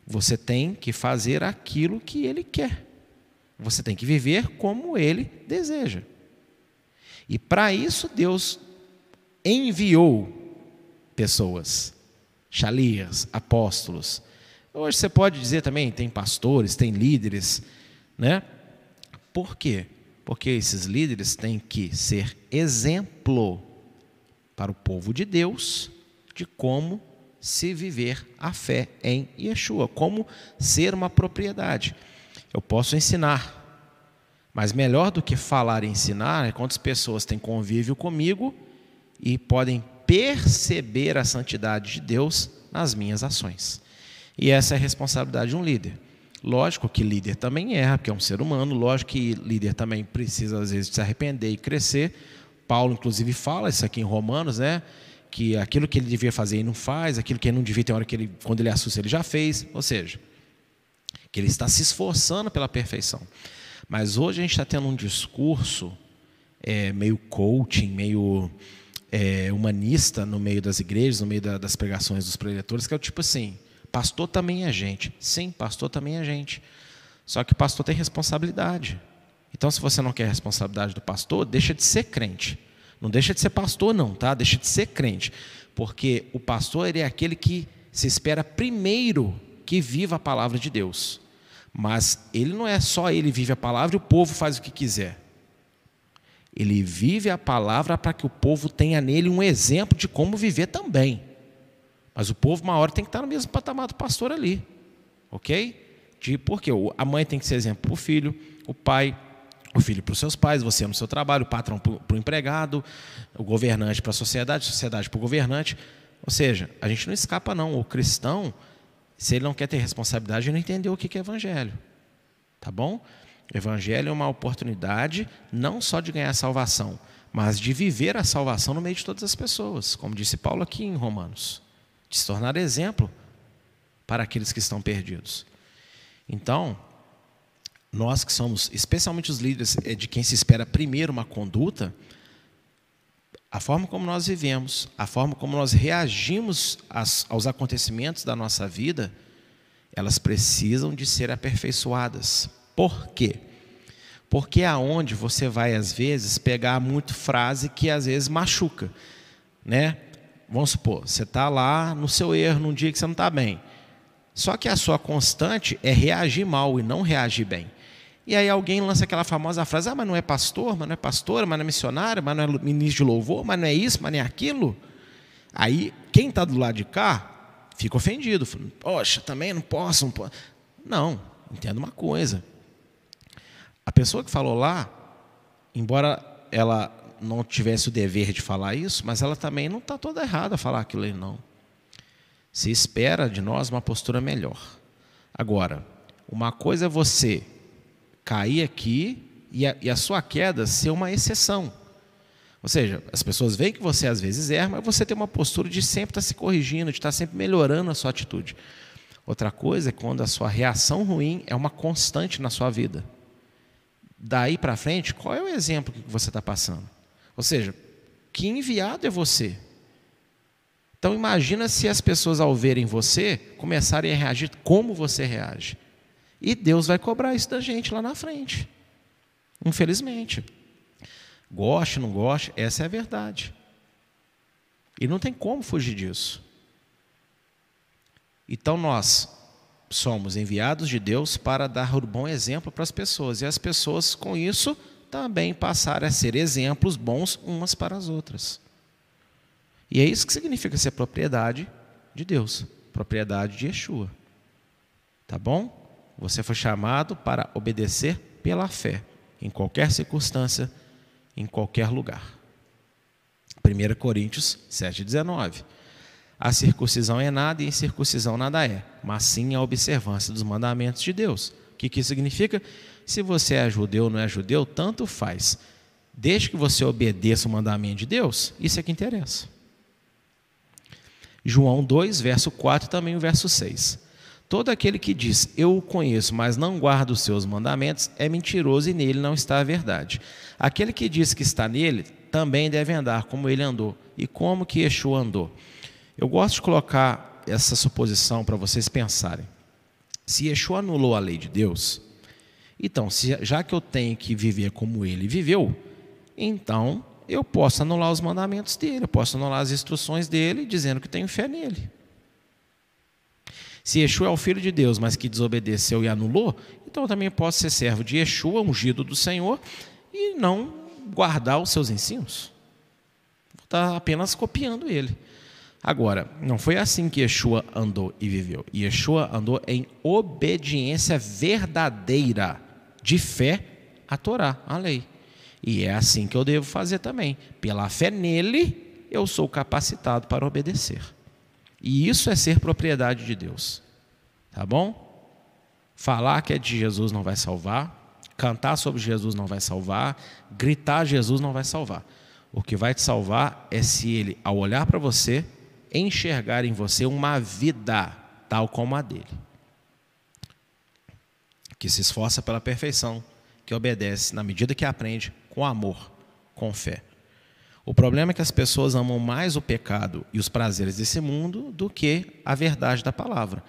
você tem que fazer aquilo que ele quer. Você tem que viver como ele deseja. E para isso Deus enviou pessoas, chalias, apóstolos. Hoje você pode dizer também, tem pastores, tem líderes, né? Por quê? Porque esses líderes têm que ser exemplo para o povo de Deus de como se viver a fé em Yeshua, como ser uma propriedade. Eu posso ensinar, mas melhor do que falar e ensinar é quantas pessoas têm convívio comigo e podem perceber a santidade de Deus nas minhas ações. E essa é a responsabilidade de um líder. Lógico que líder também erra, porque é um ser humano, lógico que líder também precisa, às vezes, se arrepender e crescer. Paulo, inclusive, fala isso aqui em Romanos, né? Que aquilo que ele devia fazer ele não faz, aquilo que ele não devia ter hora que ele, quando ele assusta, ele já fez. Ou seja, que ele está se esforçando pela perfeição. Mas hoje a gente está tendo um discurso é, meio coaching, meio é, humanista no meio das igrejas, no meio da, das pregações dos preletores, que é o tipo assim: pastor também é gente. Sim, pastor também é gente. Só que pastor tem responsabilidade. Então, se você não quer a responsabilidade do pastor, deixa de ser crente. Não deixa de ser pastor, não, tá? Deixa de ser crente. Porque o pastor ele é aquele que se espera primeiro que viva a palavra de Deus. Mas ele não é só ele vive a palavra e o povo faz o que quiser. Ele vive a palavra para que o povo tenha nele um exemplo de como viver também. Mas o povo, uma hora, tem que estar no mesmo patamar do pastor ali. Ok? De, porque a mãe tem que ser exemplo para o filho, o pai, o filho para os seus pais, você no seu trabalho, o patrão para o empregado, o governante para a sociedade, a sociedade para o governante. Ou seja, a gente não escapa, não. O cristão, se ele não quer ter responsabilidade, ele não entendeu o que é evangelho. Tá bom? Evangelho é uma oportunidade não só de ganhar salvação, mas de viver a salvação no meio de todas as pessoas, como disse Paulo aqui em Romanos, de se tornar exemplo para aqueles que estão perdidos. Então, nós que somos, especialmente os líderes, é de quem se espera primeiro uma conduta, a forma como nós vivemos, a forma como nós reagimos aos acontecimentos da nossa vida, elas precisam de ser aperfeiçoadas. Por quê? Porque é aonde você vai às vezes pegar muito frase que às vezes machuca, né? Vamos supor, você está lá no seu erro num dia que você não está bem. Só que a sua constante é reagir mal e não reagir bem. E aí alguém lança aquela famosa frase: ah, mas não é pastor, mas não é pastora, mas não é missionário, mas não é ministro de louvor, mas não é isso, mas não é aquilo. Aí quem está do lado de cá fica ofendido, falando, poxa, também não posso, não posso. Não, entenda uma coisa. A pessoa que falou lá, embora ela não tivesse o dever de falar isso, mas ela também não está toda errada a falar aquilo aí, não. Se espera de nós uma postura melhor. Agora, uma coisa é você cair aqui e a, e a sua queda ser uma exceção. Ou seja, as pessoas veem que você às vezes erra, mas você tem uma postura de sempre estar se corrigindo, de estar sempre melhorando a sua atitude. Outra coisa é quando a sua reação ruim é uma constante na sua vida. Daí para frente, qual é o exemplo que você está passando? Ou seja, que enviado é você? Então imagina se as pessoas ao verem você começarem a reagir como você reage. E Deus vai cobrar isso da gente lá na frente. Infelizmente. Goste, não goste, essa é a verdade. E não tem como fugir disso. Então nós somos enviados de Deus para dar o bom exemplo para as pessoas. E as pessoas, com isso, também passarem a ser exemplos bons umas para as outras. E é isso que significa ser propriedade de Deus, propriedade de Yeshua. Tá bom? Você foi chamado para obedecer pela fé, em qualquer circunstância, em qualquer lugar. 1 Coríntios 7,19. A circuncisão é nada e incircuncisão nada é, mas sim a observância dos mandamentos de Deus. O que, que significa? Se você é judeu ou não é judeu, tanto faz. Desde que você obedeça o mandamento de Deus, isso é que interessa. João 2, verso 4 e também o verso 6. Todo aquele que diz, eu o conheço, mas não guarda os seus mandamentos, é mentiroso e nele não está a verdade. Aquele que diz que está nele, também deve andar como ele andou. E como que Yeshua andou? Eu gosto de colocar essa suposição para vocês pensarem. Se Yeshua anulou a lei de Deus, então, se, já que eu tenho que viver como ele viveu, então eu posso anular os mandamentos dele, eu posso anular as instruções dele, dizendo que tenho fé nele. Se Yeshua é o Filho de Deus, mas que desobedeceu e anulou, então eu também posso ser servo de Yeshua, ungido do Senhor, e não guardar os seus ensinos. Vou estar apenas copiando ele. Agora, não foi assim que Yeshua andou e viveu. Yeshua andou em obediência verdadeira, de fé à Torá, à lei. E é assim que eu devo fazer também. Pela fé nele, eu sou capacitado para obedecer. E isso é ser propriedade de Deus. Tá bom? Falar que é de Jesus não vai salvar, cantar sobre Jesus não vai salvar, gritar Jesus não vai salvar. O que vai te salvar é se ele, ao olhar para você, enxergar em você uma vida tal como a dele. Que se esforça pela perfeição, que obedece na medida que aprende, com amor, com fé. O problema é que as pessoas amam mais o pecado e os prazeres desse mundo do que a verdade da palavra.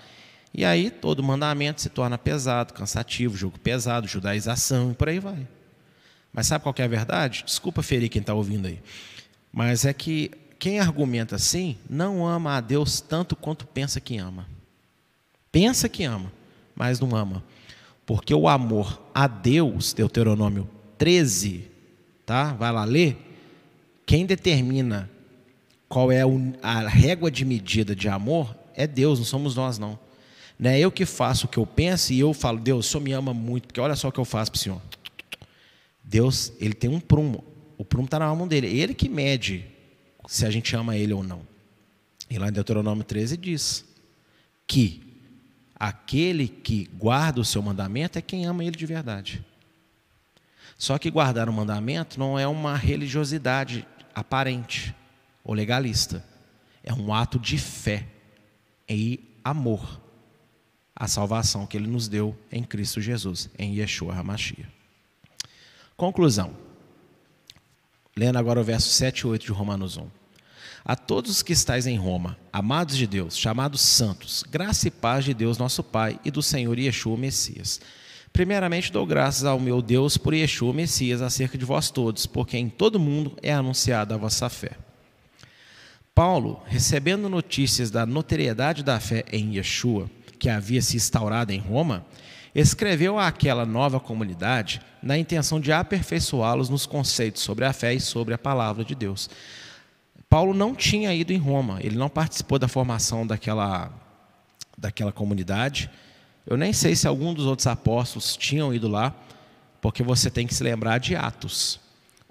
E aí todo mandamento se torna pesado, cansativo, jogo pesado, judaização e por aí vai. Mas sabe qual é a verdade? Desculpa ferir quem está ouvindo aí. Mas é que quem argumenta assim não ama a Deus tanto quanto pensa que ama. Pensa que ama, mas não ama. Porque o amor a Deus, Deuteronômio 13, tá? Vai lá ler quem determina qual é a régua de medida de amor é Deus, não somos nós, não. Não é eu que faço o que eu penso e eu falo, Deus, o Senhor me ama muito, porque olha só o que eu faço para o Senhor. Deus, ele tem um prumo. O prumo está na mão dele. Ele que mede se a gente ama ele ou não. E lá em Deuteronômio 13 diz que aquele que guarda o seu mandamento é quem ama ele de verdade. Só que guardar o mandamento não é uma religiosidade aparente ou legalista. É um ato de fé e amor. a salvação que ele nos deu em Cristo Jesus, em Yeshua HaMashiach. Conclusão. Lendo agora o verso 7 e 8 de Romanos 1. A todos os que estáis em Roma, amados de Deus, chamados santos, graça e paz de Deus nosso Pai e do Senhor Yeshua Messias. Primeiramente dou graças ao meu Deus por Yeshua Messias acerca de vós todos, porque em todo mundo é anunciada a vossa fé. Paulo, recebendo notícias da notoriedade da fé em Yeshua, que havia se instaurado em Roma, escreveu àquela nova comunidade na intenção de aperfeiçoá-los nos conceitos sobre a fé e sobre a palavra de Deus. Paulo não tinha ido em Roma, ele não participou da formação daquela, daquela comunidade. Eu nem sei se algum dos outros apóstolos tinham ido lá, porque você tem que se lembrar de Atos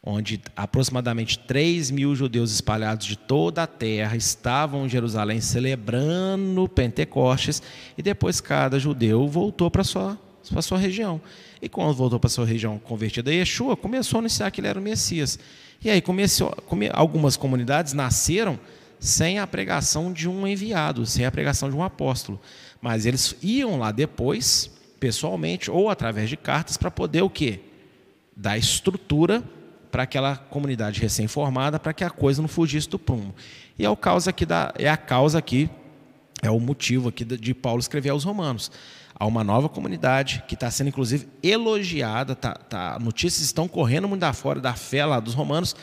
onde aproximadamente 3 mil judeus espalhados de toda a terra estavam em Jerusalém celebrando Pentecostes, e depois cada judeu voltou para a sua, para sua região. E quando voltou para a sua região convertida a Yeshua, começou a anunciar que ele era o Messias. E aí começou, come, algumas comunidades nasceram sem a pregação de um enviado, sem a pregação de um apóstolo. Mas eles iam lá depois, pessoalmente, ou através de cartas, para poder o quê? Dar estrutura para aquela comunidade recém-formada, para que a coisa não fugisse do prumo. E é, o causa aqui da, é a causa aqui, é o motivo aqui de Paulo escrever aos Romanos. Há uma nova comunidade que está sendo, inclusive, elogiada, tá, tá, notícias estão correndo muito fora da fé lá dos romanos,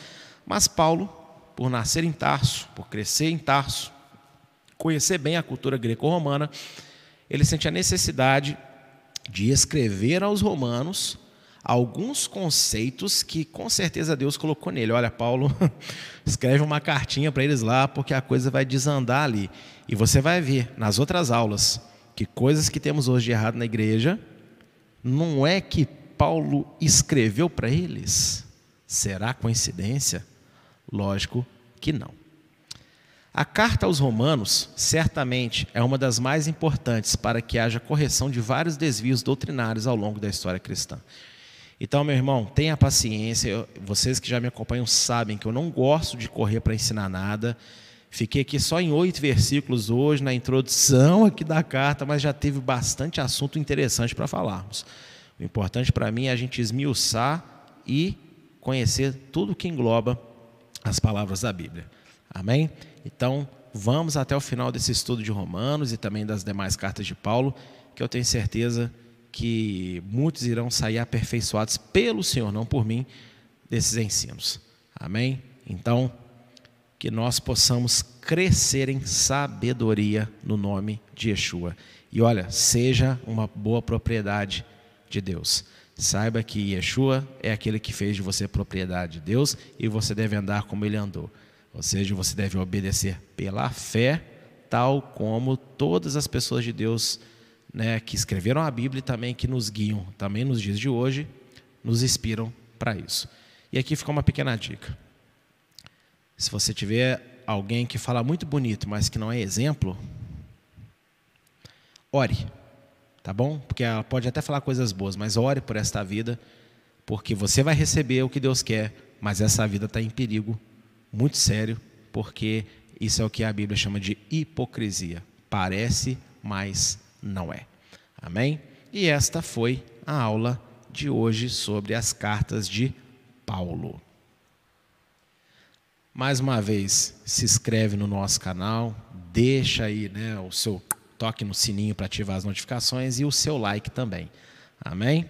mas Paulo, por nascer em Tarso, por crescer em Tarso, conhecer bem a cultura greco-romana, ele sente a necessidade de escrever aos romanos alguns conceitos que com certeza Deus colocou nele. Olha, Paulo, [LAUGHS] escreve uma cartinha para eles lá, porque a coisa vai desandar ali. E você vai ver nas outras aulas que coisas que temos hoje de errado na igreja, não é que Paulo escreveu para eles. Será coincidência? Lógico que não. A carta aos Romanos, certamente, é uma das mais importantes para que haja correção de vários desvios doutrinários ao longo da história cristã. Então, meu irmão, tenha paciência. vocês que já me acompanham sabem que eu não gosto de correr para ensinar nada. Fiquei aqui só em oito versículos hoje, na introdução aqui da carta, mas já teve bastante assunto interessante para falarmos. O importante para mim é a gente esmiuçar e conhecer tudo que engloba as palavras da Bíblia. Amém? Então, vamos até o final desse estudo de Romanos e também das demais cartas de Paulo, que eu tenho certeza que muitos irão sair aperfeiçoados pelo Senhor, não por mim, desses ensinos. Amém? Então, que nós possamos crescer em sabedoria no nome de Yeshua. E olha, seja uma boa propriedade de Deus. Saiba que Yeshua é aquele que fez de você propriedade de Deus e você deve andar como ele andou. Ou seja, você deve obedecer pela fé, tal como todas as pessoas de Deus né, que escreveram a Bíblia e também que nos guiam, também nos dias de hoje, nos inspiram para isso. E aqui fica uma pequena dica. Se você tiver alguém que fala muito bonito, mas que não é exemplo, ore, tá bom? Porque ela pode até falar coisas boas, mas ore por esta vida, porque você vai receber o que Deus quer, mas essa vida está em perigo muito sério, porque isso é o que a Bíblia chama de hipocrisia. Parece, mas não é. Amém? E esta foi a aula de hoje sobre as cartas de Paulo. Mais uma vez, se inscreve no nosso canal, deixa aí né, o seu toque no sininho para ativar as notificações e o seu like também. Amém?